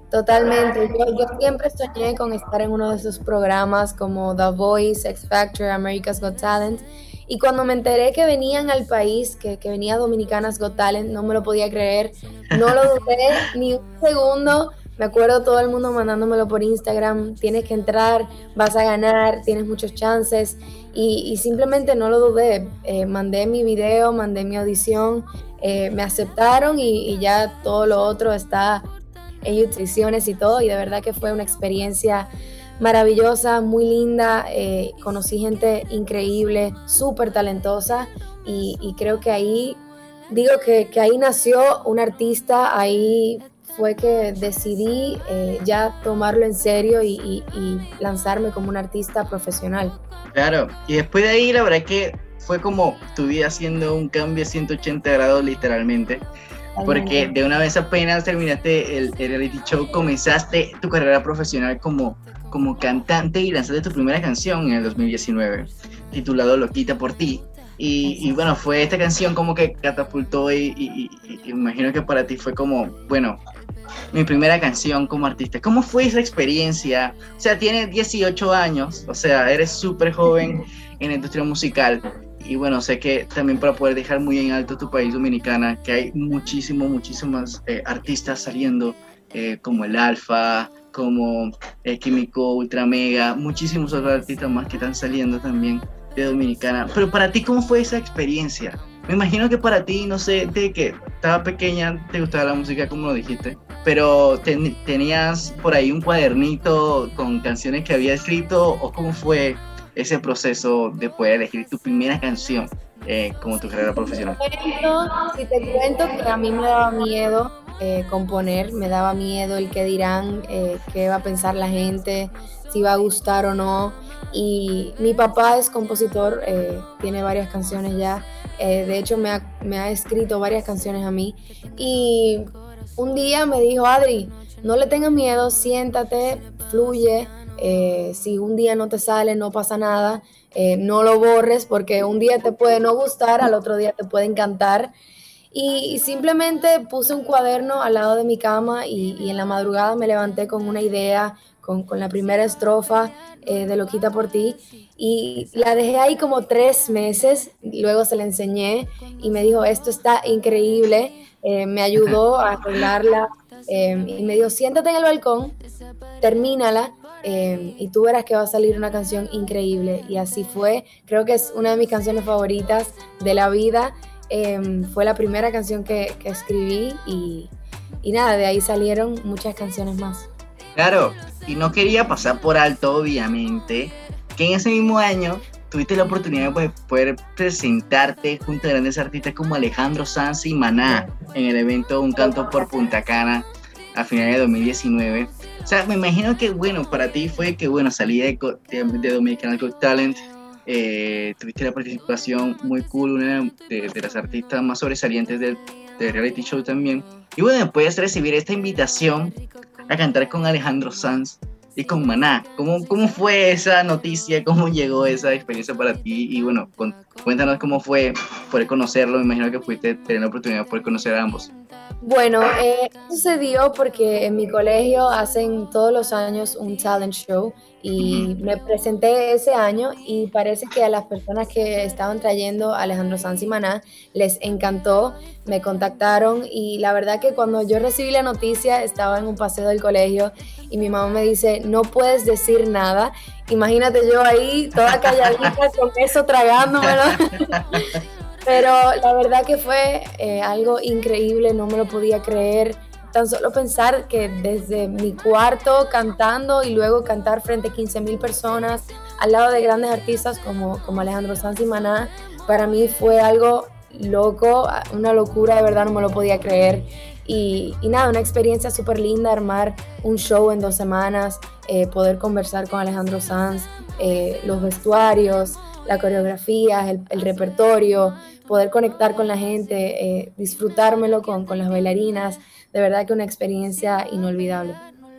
Totalmente. Yo, yo, siempre soñé con estar en uno de esos programas como The Voice, X Factor, America's Got Talent. Y cuando me enteré que venían al país, que, que venía Dominicanas Got Talent, no me lo podía creer. No lo dudé ni un segundo. Me acuerdo todo el mundo mandándomelo por Instagram. Tienes que entrar, vas a ganar, tienes muchos chances. Y, simplemente no lo dudé. Eh, mandé mi video, mandé mi audición, eh, me aceptaron y, ya todo lo otro está en nutriciones y todo. Y de verdad que fue una experiencia maravillosa, muy linda. Eh, conocí gente increíble, súper talentosa. Y, y, creo que ahí, digo que, que ahí nació un artista, ahí fue que decidí eh, ya tomarlo en serio y, y, y, lanzarme como un artista profesional. Claro, y después de ahí la verdad que fue como tu vida haciendo un cambio 180 grados literalmente, porque de una vez apenas terminaste el, el reality show, comenzaste tu carrera profesional como, como cantante y lanzaste tu primera canción en el 2019, titulado Loquita por ti. Y, y, bueno, fue esta canción como que catapultó y, y, y, imagino que para ti fue como, bueno, mi primera canción como artista. ¿Cómo fue esa experiencia? O sea, tienes 18 años, o sea, eres súper joven en la industria musical. Y bueno, sé que también para poder dejar muy en alto tu país dominicana, que hay muchísimos, muchísimos eh, artistas saliendo, eh, como el Alfa, como el Químico, Ultra Mega, muchísimos otros artistas más que están saliendo también de Dominicana. Pero para ti, ¿cómo fue esa experiencia? Me imagino que para ti, no sé, de que estaba pequeña te gustaba la música, como lo dijiste, pero tenías por ahí un cuadernito con canciones que había escrito o cómo fue ese proceso de poder elegir tu primera canción eh, como tu carrera profesional? Si te cuento que a mí me daba miedo eh, componer, me daba miedo el que dirán, eh, qué va a pensar la gente, si va a gustar o no. Y mi papá es compositor, tiene varias canciones ya, de hecho me ha, me ha escrito varias canciones a mí. Y un día me dijo, Adri, no le tengas miedo, siéntate, fluye. si un día no te sale, no pasa nada. Eh, no lo borres porque un día te puede no gustar, al otro día te puede encantar. Y, simplemente puse un cuaderno al lado de mi cama y, en la madrugada me levanté con una idea, con, la primera estrofa eh, de Loquita por ti. Y la dejé ahí como tres meses, luego se la enseñé y me dijo, esto está increíble, eh, me ayudó a arreglarla y me dijo, siéntate en el balcón, termínala Em, y tú verás que va a salir una canción increíble. Y así fue. Creo que es una de mis canciones favoritas de la vida. Em, fue la primera canción que, que escribí y, y, nada, de ahí salieron muchas canciones más. Claro, y no quería pasar por alto, obviamente, que en ese mismo año tuviste la oportunidad de poder presentarte junto a grandes artistas como Alejandro Sanz y Maná en el evento Un Canto por Punta Cana a finales de 2019. O sea, me imagino que, bueno, para ti fue que, bueno, salí de, de, Dominican Got Talent, eh, tuviste la participación muy cool, una de, las artistas más sobresalientes del, reality show también. Y bueno, puedes recibir esta invitación a cantar con Alejandro Sanz y con Maná. ¿Cómo, ¿Cómo fue esa noticia? ¿Cómo llegó esa experiencia para ti? Y bueno, cuéntanos cómo fue poder conocerlo. Me imagino que fuiste tener la oportunidad de poder conocer a ambos. Bueno, eh, sucedió porque en mi colegio hacen todos los años un talent show y me presenté ese año y parece que a las personas que estaban trayendo a Alejandro Sanz y Maná les encantó, me contactaron y la verdad que cuando yo recibí la noticia estaba en un paseo del colegio y mi mamá me dice, no puedes decir nada. Imagínate yo ahí toda calladita con eso tragándomelo. Pero la verdad que fue eh, algo increíble, no me lo podía creer. Tan solo pensar que desde mi cuarto cantando y luego cantar frente a 15 mil personas al lado de grandes artistas como, como Alejandro Sanz y Maná, para mí fue algo loco, una locura, de verdad no me lo podía creer. Y, nada, una experiencia súper linda, armar un show en dos semanas, eh, poder conversar con Alejandro Sanz, eh, los vestuarios, la coreografía, el, repertorio, poder conectar con la gente, eh, disfrutármelo con, con las bailarinas, de verdad que una experiencia inolvidable.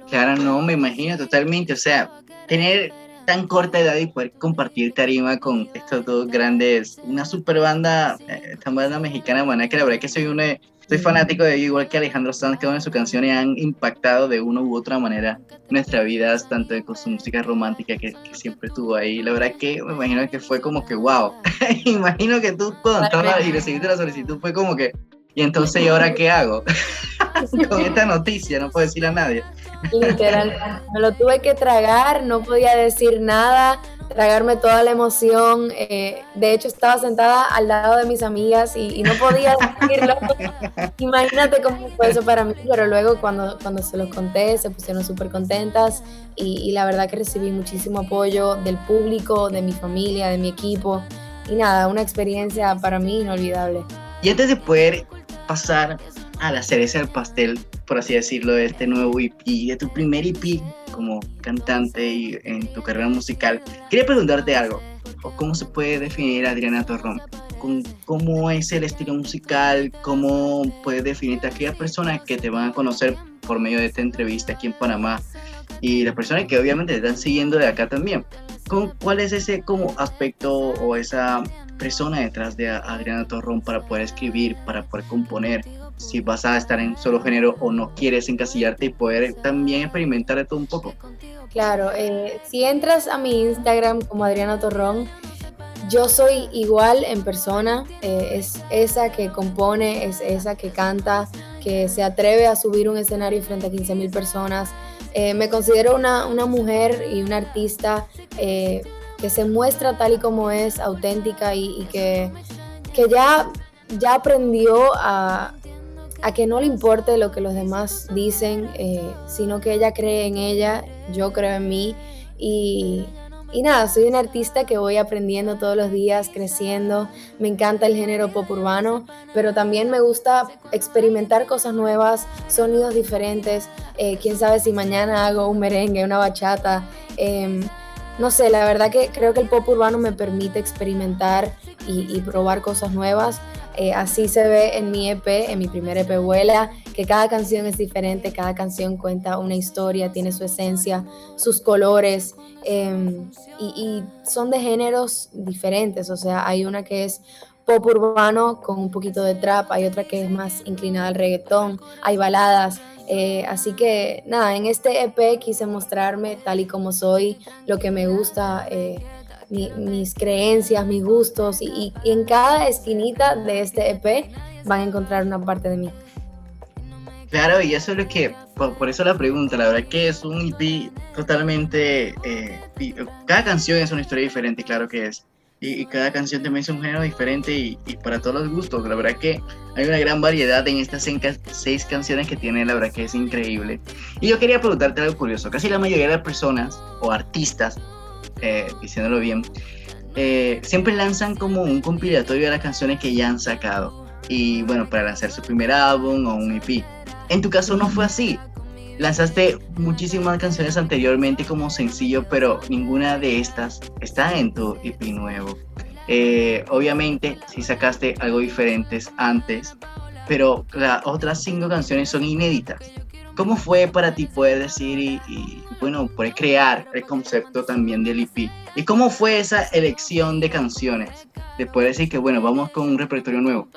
Claro, no, me imagino totalmente, o sea, tener tan corta edad y poder compartir tarima con estos dos grandes, una super banda, eh, esta banda mexicana, bueno, que la verdad que soy una, soy fanático de ellos, igual que Alejandro Sanz, que de sus canciones han impactado de una u otra manera nuestra vida, tanto con su música romántica que, siempre estuvo ahí. La verdad que me imagino que fue como que, wow, imagino que tú cuando y recibiste la solicitud fue como que, y entonces, ¿y ahora qué hago? con esta noticia, no puedo decirle a nadie. Literal, me lo tuve que tragar, no podía decir nada, tragarme toda la emoción. Eh, de hecho, estaba sentada al lado de mis amigas y, no podía decirlo. Imagínate cómo fue eso para mí, pero luego cuando, cuando se lo conté, se pusieron súper contentas y, y la verdad que recibí muchísimo apoyo del público, de mi familia, de mi equipo. Y nada, una experiencia para mí inolvidable. Y antes de poder pasar a la cereza del pastel, por así decirlo, de este nuevo EP, de tu primer EP como cantante y en tu carrera musical. Quería preguntarte algo, ¿cómo se puede definir a Adriana Torrón? ¿Cómo es el estilo musical? ¿Cómo puedes definirte a aquellas personas que te van a conocer por medio de esta entrevista aquí en Panamá? Y las personas que obviamente te están siguiendo de acá también. ¿Cuál es ese como aspecto o esa persona detrás de Adriana Torrón para poder escribir, para poder componer? Si vas a estar en solo género o no quieres encasillarte y poder también experimentar de todo un poco. Claro, eh, si entras a mi Instagram como Adriana Torrón, yo soy igual en persona, eh, es esa que compone, es esa que canta, que se atreve a subir un escenario frente a 15 mil personas. Eh, me considero una, una, mujer y una artista que se muestra tal y como es, auténtica y, que, que ya, ya aprendió a, a que no le importe lo que los demás dicen, eh, sino que ella cree en ella, yo creo en mí y, y nada, soy una artista que voy aprendiendo todos los días, creciendo. Me encanta el género pop urbano, pero también me gusta experimentar cosas nuevas, sonidos diferentes. Eh, quién sabe si mañana hago un merengue, una bachata. Em, no sé, la verdad que creo que el pop urbano me permite experimentar y, probar cosas nuevas. Eh, así se ve en mi EP, en mi primer EP Vuela, que cada canción es diferente, cada canción cuenta una historia, tiene su esencia, sus colores. Em, y, son de géneros diferentes, o sea, hay una que es pop urbano con un poquito de trap, hay otra que es más inclinada al reggaetón, hay baladas, eh, así que nada, en este EP quise mostrarme tal y como soy, lo que me gusta, mis creencias, mis gustos y, en cada esquinita de este EP van a encontrar una parte de mí. Claro, y eso es lo que, por, eso la pregunta, la verdad que es un EP totalmente, eh, cada canción es una historia diferente, claro que es, y, cada canción también es un género diferente y, para todos los gustos, la verdad que hay una gran variedad en estas seis canciones que tiene, la verdad que es increíble. Y yo quería preguntarte algo curioso, casi la mayoría de las personas o artistas, eh, diciéndolo bien, eh, siempre lanzan como un compilatorio de las canciones que ya han sacado. Y bueno, para lanzar su primer álbum o un EP. En tu caso no fue así. Lanzaste muchísimas canciones anteriormente como sencillo, pero ninguna de estas está en tu EP nuevo. Eh, obviamente, si sacaste algo diferentes antes, pero las otras cinco canciones son inéditas. ¿Cómo fue para ti poder decir y, bueno, poder crear el concepto también del EP? ¿Y cómo fue esa elección de canciones? De poder decir que, bueno, vamos con un repertorio nuevo.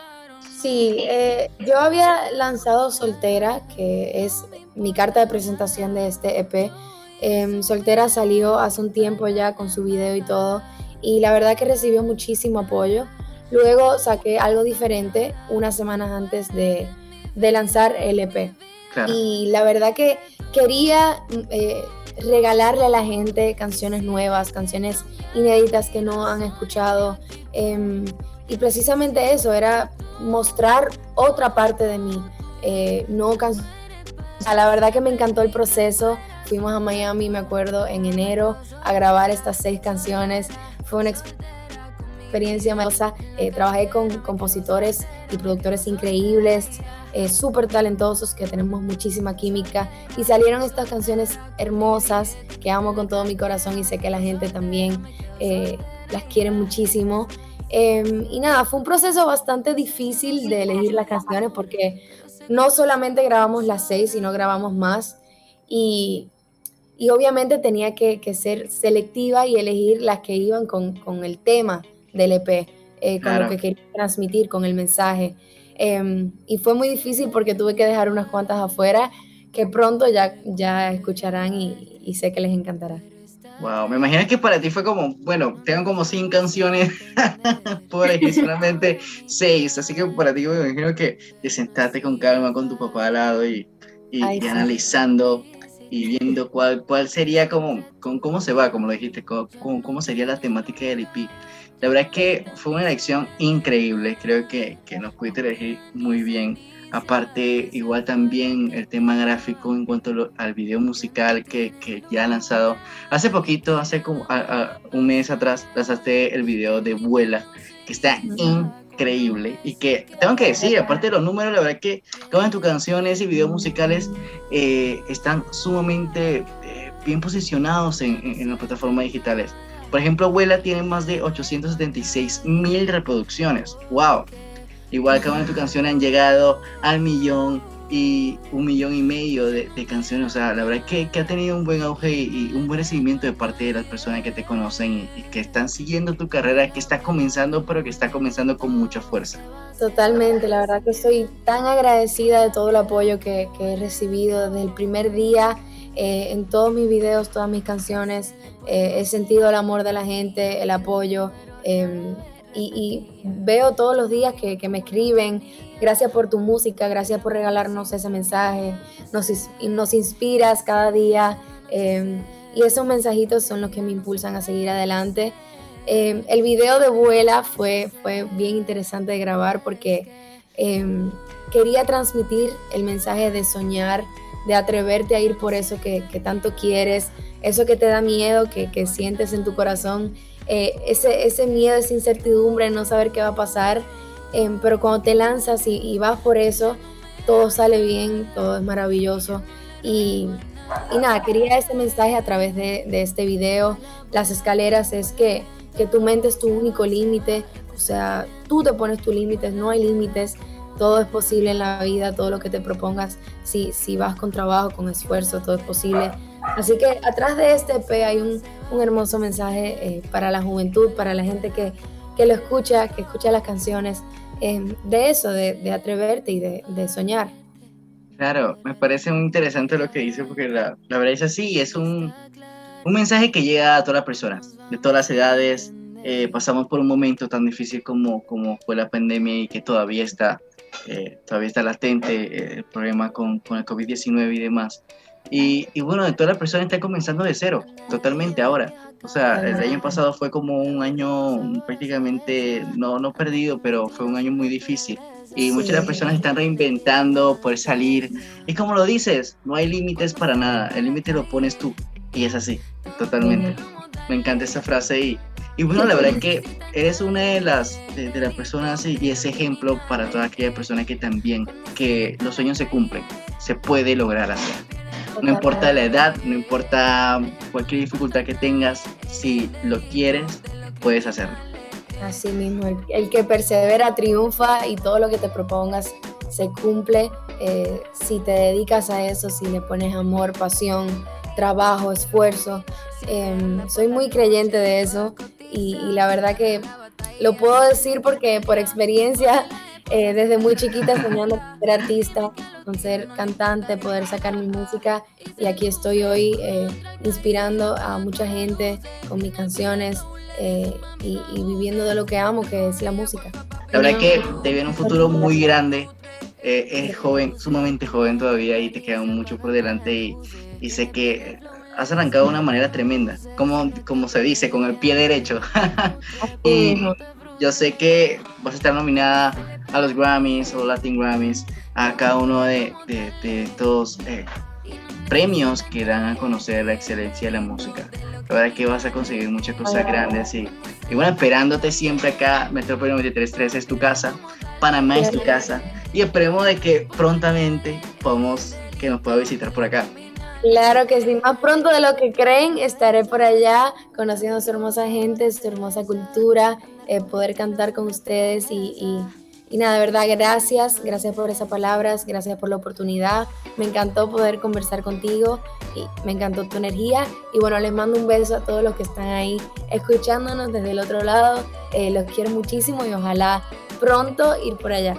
Sí, eh, yo había lanzado Soltera, que es mi carta de presentación de este EP. Em, Soltera salió hace un tiempo ya con su video y todo, y la verdad que recibió muchísimo apoyo. Luego saqué algo diferente unas semanas antes de, lanzar el EP. Y la verdad que quería eh, regalarle a la gente canciones nuevas, canciones inéditas que no han escuchado. Em, y precisamente eso, era mostrar otra parte de mí. Eh, no la verdad que me encantó el proceso. Fuimos a Miami, me acuerdo, en enero a grabar estas seis canciones. Fue una experiencia maravillosa. Eh, trabajé con compositores y productores increíbles, eh, súper talentosos, que tenemos muchísima química. Y salieron estas canciones hermosas que amo con todo mi corazón y sé que la gente también eh, las quiere muchísimo. Em, y nada, fue un proceso bastante difícil de elegir las canciones porque no solamente grabamos las seis, sino grabamos más. Y, y obviamente tenía que, que, ser selectiva y elegir las que iban con, con el tema del EP, eh, con lo que quería transmitir, con el mensaje. Em, y fue muy difícil porque tuve que dejar unas cuantas afuera que pronto ya, ya escucharán y, y sé que les encantará. Wow, me imagino que para ti fue como, bueno, tengo como cinco canciones, por elegir solamente seis, así que para ti me imagino que te sentaste con calma con tu papá al lado y, y, analizando y viendo cuál, cuál sería como, con, cómo se va, como lo dijiste, cómo, cómo sería la temática del EP. La verdad es que fue una elección increíble, creo que, que nos pudiste elegir muy bien Aparte, igual también el tema gráfico en cuanto al video musical que, que ya ha lanzado. Hace poquito, hace como un mes atrás, lanzaste el video de Vuela, que está increíble. Y que tengo que decir, aparte de los números, la verdad que todas tus canciones y videos musicales eh, están sumamente eh, bien posicionados en, en, las plataformas digitales. Por ejemplo, Vuela tiene más de 876 mil reproducciones. ¡Wow! Igual cada una de tus canciones han llegado al millón y un millón y medio de, canciones. O sea, la verdad es que, ha tenido un buen auge y, un buen recibimiento de parte de las personas que te conocen y, que están siguiendo tu carrera, que está comenzando, pero que está comenzando con mucha fuerza. Totalmente, la verdad que estoy tan agradecida de todo el apoyo que, he recibido desde el primer día. Eh, en todos mis videos, todas mis canciones, eh, he sentido el amor de la gente, el apoyo. Em, y, veo todos los días que, me escriben, gracias por tu música, gracias por regalarnos ese mensaje, nos, nos inspiras cada día em, y esos mensajitos son los que me impulsan a seguir adelante. Em, el video de Vuela fue, fue bien interesante de grabar porque quería transmitir el mensaje de soñar, de atreverte a ir por eso que, tanto quieres, eso que te da miedo, que, sientes en tu corazón, eh, ese, ese miedo, esa incertidumbre, no saber qué va a pasar, em, pero cuando te lanzas y, vas por eso, todo sale bien, todo es maravilloso. Y, nada, quería ese mensaje a través de, este video. Las escaleras es que, que tu mente es tu único límite, o sea, tú te pones tus límites, no hay límites todo es posible en la vida, todo lo que te propongas, si, si vas con trabajo, con esfuerzo, todo es posible. Así que atrás de este EP hay un, hermoso mensaje eh, para la juventud, para la gente que, lo escucha, que escucha las canciones, em, de eso, de, atreverte y de, soñar. Claro, me parece muy interesante lo que dice, porque la, verdad es así, es un, mensaje que llega a todas las personas, de todas las edades. Eh, pasamos por un momento tan difícil como, como fue la pandemia y que todavía está eh, todavía está latente eh, el problema con, con el COVID-19 y demás. Y, y, bueno, todas las personas están comenzando de cero, totalmente ahora. O sea, el año pasado fue como un año prácticamente, no, no perdido, pero fue un año muy difícil. Y muchas de las personas están reinventando, por salir. Y como lo dices, no hay límites para nada, el límite lo pones tú. Y es así, totalmente. Me encanta esa frase y, y bueno, la verdad es que eres una de las, de, las personas y, ese ejemplo para toda aquella persona que también, que los sueños se cumplen, se puede lograr hacer. No importa la edad, no importa cualquier dificultad que tengas, si lo quieres, puedes hacerlo. Así mismo, el, que persevera triunfa y todo lo que te propongas se cumple. Eh, si te dedicas a eso, si le pones amor, pasión, trabajo, esfuerzo. Em, soy muy creyente de eso y, la verdad que lo puedo decir porque por experiencia, eh, desde muy chiquita soñando con ser artista, con ser cantante, poder sacar mi música y aquí estoy hoy eh, inspirando a mucha gente con mis canciones eh, y, viviendo de lo que amo, que es la música. La verdad que te viene un futuro muy grande, es joven, sumamente joven todavía y te queda mucho por delante y, y sé que has arrancado de una manera tremenda, como, como se dice, con el pie derecho. y yo sé que vas a estar nominada a los Grammys o Latin Grammys, a cada uno de, de, estos eh, premios que dan a conocer la excelencia de la música. La verdad es que vas a conseguir muchas cosas grandes y, y bueno, esperándote siempre acá, Metrópoli 93.3 es tu casa, Panamá es tu casa y esperemos de que prontamente podamos que nos pueda visitar por acá. Claro que sí, más pronto de lo que creen estaré por allá conociendo su hermosa gente, su hermosa cultura, eh, poder cantar con ustedes y, y, nada, de verdad, gracias, gracias por esas palabras, gracias por la oportunidad, me encantó poder conversar contigo y me encantó tu energía. Y bueno, les mando un beso a todos los que están ahí escuchándonos desde el otro lado, eh, los quiero muchísimo y ojalá pronto ir por allá.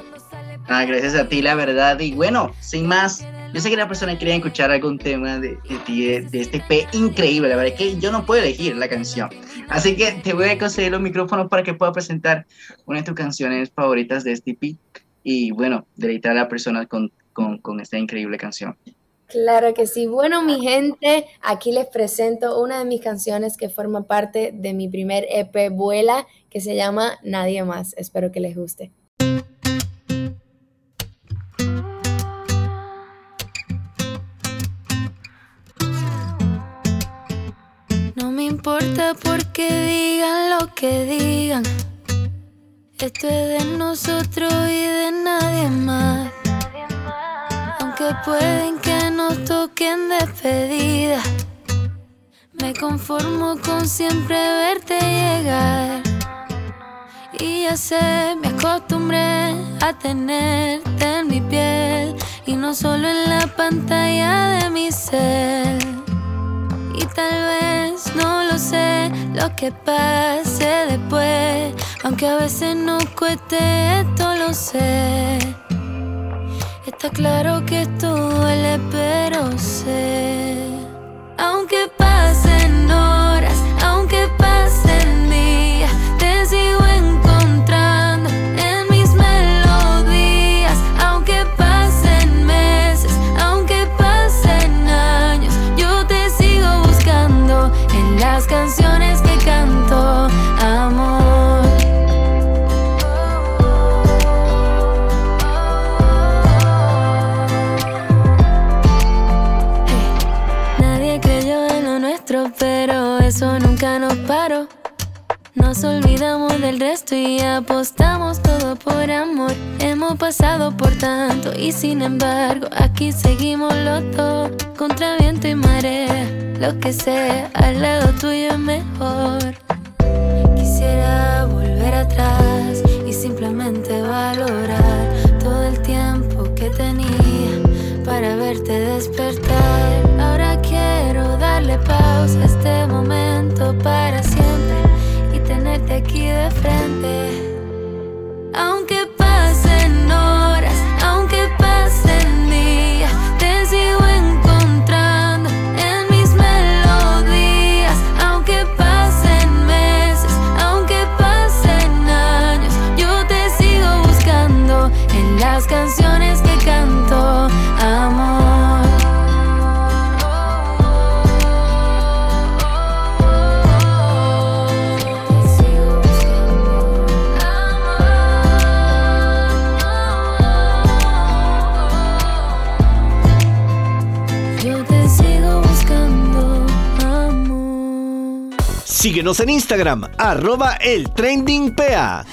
Ah, gracias a ti, la verdad, y bueno, sin más yo sé que la persona quería escuchar algún tema de, de, de, este P increíble. La verdad es que yo no puedo elegir la canción. Así que te voy a conseguir los micrófonos para que pueda presentar una de tus canciones favoritas de este EP. Y bueno, deleitar a la persona con, con, con esta increíble canción. Claro que sí. Bueno, mi gente, aquí les presento una de mis canciones que forma parte de mi primer EP Vuela, que se llama Nadie más. Espero que les guste. Porque digan lo que digan. Esto es de nosotros y de nadie más. Aunque pueden que nos toquen despedida, me conformo con siempre verte llegar. Y ya sé, me acostumbré a tenerte en mi piel y no solo en la pantalla de mi ser. Y tal vez no lo sé lo que pase después. Aunque a veces no cueste, esto lo sé. Está claro que esto duele, pero sé. Aunque pasen horas, aunque pasen días, te sigo Nos olvidamos del resto y apostamos todo por amor. Hemos pasado por tanto y sin embargo aquí seguimos los dos. Contra viento y marea, lo que sea, al lado tuyo es mejor. Quisiera volver atrás y simplemente valorar todo el tiempo que tenía para verte despertar. Ahora quiero darle pausa a este momento para siempre aquí de frente. Síguenos en Instagram, arroba el trending PA.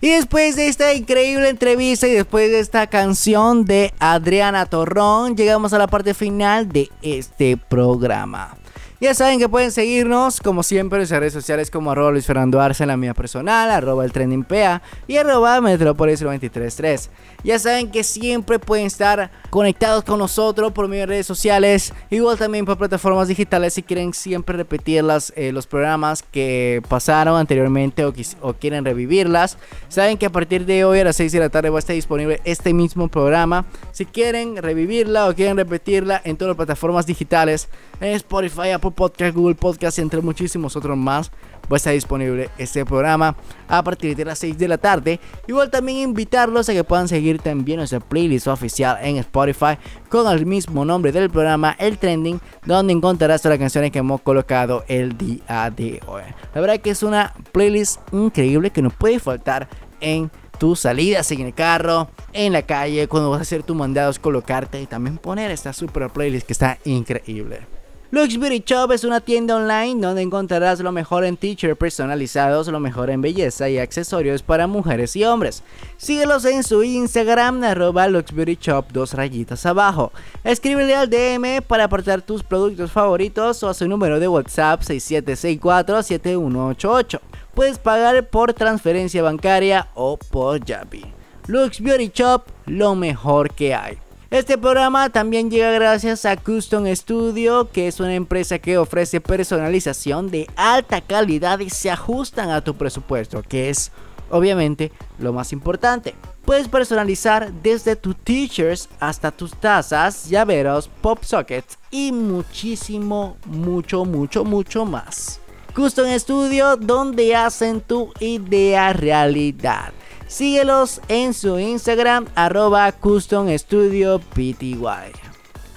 Y después de esta increíble entrevista y después de esta canción de Adriana Torrón, llegamos a la parte final de este programa. Ya saben que pueden seguirnos, como siempre, en nuestras redes sociales como arroba Luis Fernando Arce en la mía personal, arroba el trending PA y arroba Metropolis 233. Ya saben que siempre pueden estar conectados con nosotros por medio de redes sociales, igual también por plataformas digitales si quieren siempre repetir eh, los programas que pasaron anteriormente o, o quieren revivirlas. Saben que a partir de hoy a las 6 de la tarde va a estar disponible este mismo programa. Si quieren revivirla o quieren repetirla en todas las plataformas digitales, en Spotify, Apple Podcast, Google Podcast, entre muchísimos otros más. Va disponible este programa a partir de las 6 de la tarde. Igual también invitarlos a que puedan seguir también nuestra playlist oficial en Spotify con el mismo nombre del programa, El Trending, donde encontrarás todas las canciones que hemos colocado el día de hoy. La verdad que es una playlist increíble que no puede faltar en tus salidas en el carro, en la calle, cuando vas a hacer tus mandados, colocarte y también poner esta super playlist que está increíble. Lux Beauty Shop es una tienda online donde encontrarás lo mejor en t-shirts personalizados, lo mejor en belleza y accesorios para mujeres y hombres. Síguelos en su Instagram, arroba Lux Beauty Shop, dos rayitas abajo. Escríbele al DM para apartar tus productos favoritos o a su número de WhatsApp 6764-7188. Puedes pagar por transferencia bancaria o por Yapi. Lux Beauty Shop, lo mejor que hay. Este programa también llega gracias a Custom Studio, que es una empresa que ofrece personalización de alta calidad y se ajustan a tu presupuesto, que es obviamente lo más importante. Puedes personalizar desde tus t-shirts hasta tus tazas, llaveros, pop sockets y muchísimo, mucho, mucho, mucho más. Custom Studio, donde hacen tu idea realidad. Síguelos en su Instagram, arroba Custom Studio PTY.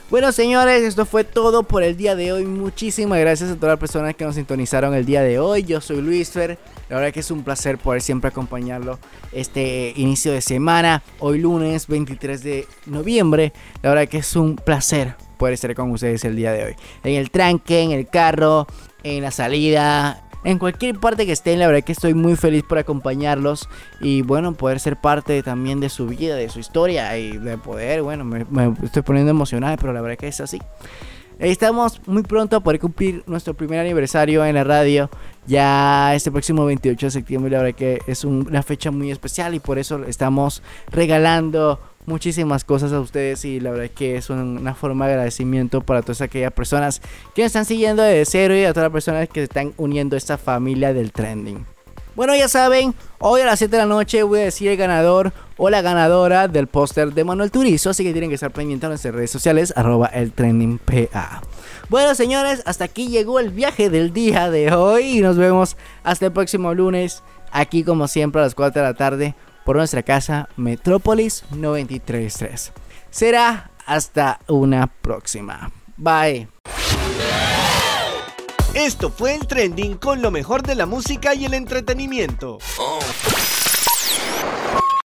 Bueno señores, esto fue todo por el día de hoy. Muchísimas gracias a todas las personas que nos sintonizaron el día de hoy. Yo soy Luis Fer. La verdad que es un placer poder siempre acompañarlo este inicio de semana. Hoy lunes 23 de noviembre. La verdad que es un placer poder estar con ustedes el día de hoy. En el tranque, en el carro, en la salida, en cualquier parte que estén, la verdad que estoy muy feliz por acompañarlos y bueno, poder ser parte también de su vida, de su historia y de poder, bueno, me, estoy poniendo emocionado, pero la verdad que es así. Estamos muy pronto a poder cumplir nuestro primer aniversario en la radio. Ya este próximo 28 de septiembre, la verdad que es una fecha muy especial y por eso estamos regalando muchísimas cosas a ustedes y la verdad que es una forma de agradecimiento para todas aquellas personas que están siguiendo de cero y a todas las personas que se están uniendo a esta familia del trending. Bueno, ya saben, hoy a las 7 de la noche voy a decir el ganador o la ganadora del póster de Manuel Turizo, así que tienen que estar pendientes en nuestras redes sociales, arroba el trending PA. Bueno, señores, hasta aquí llegó el viaje del día de hoy y nos vemos hasta el próximo lunes, aquí como siempre a las 4 de la tarde por nuestra casa Metrópolis 933. Será hasta una próxima. Bye. Esto fue el trending con lo mejor de la música y el entretenimiento. Oh.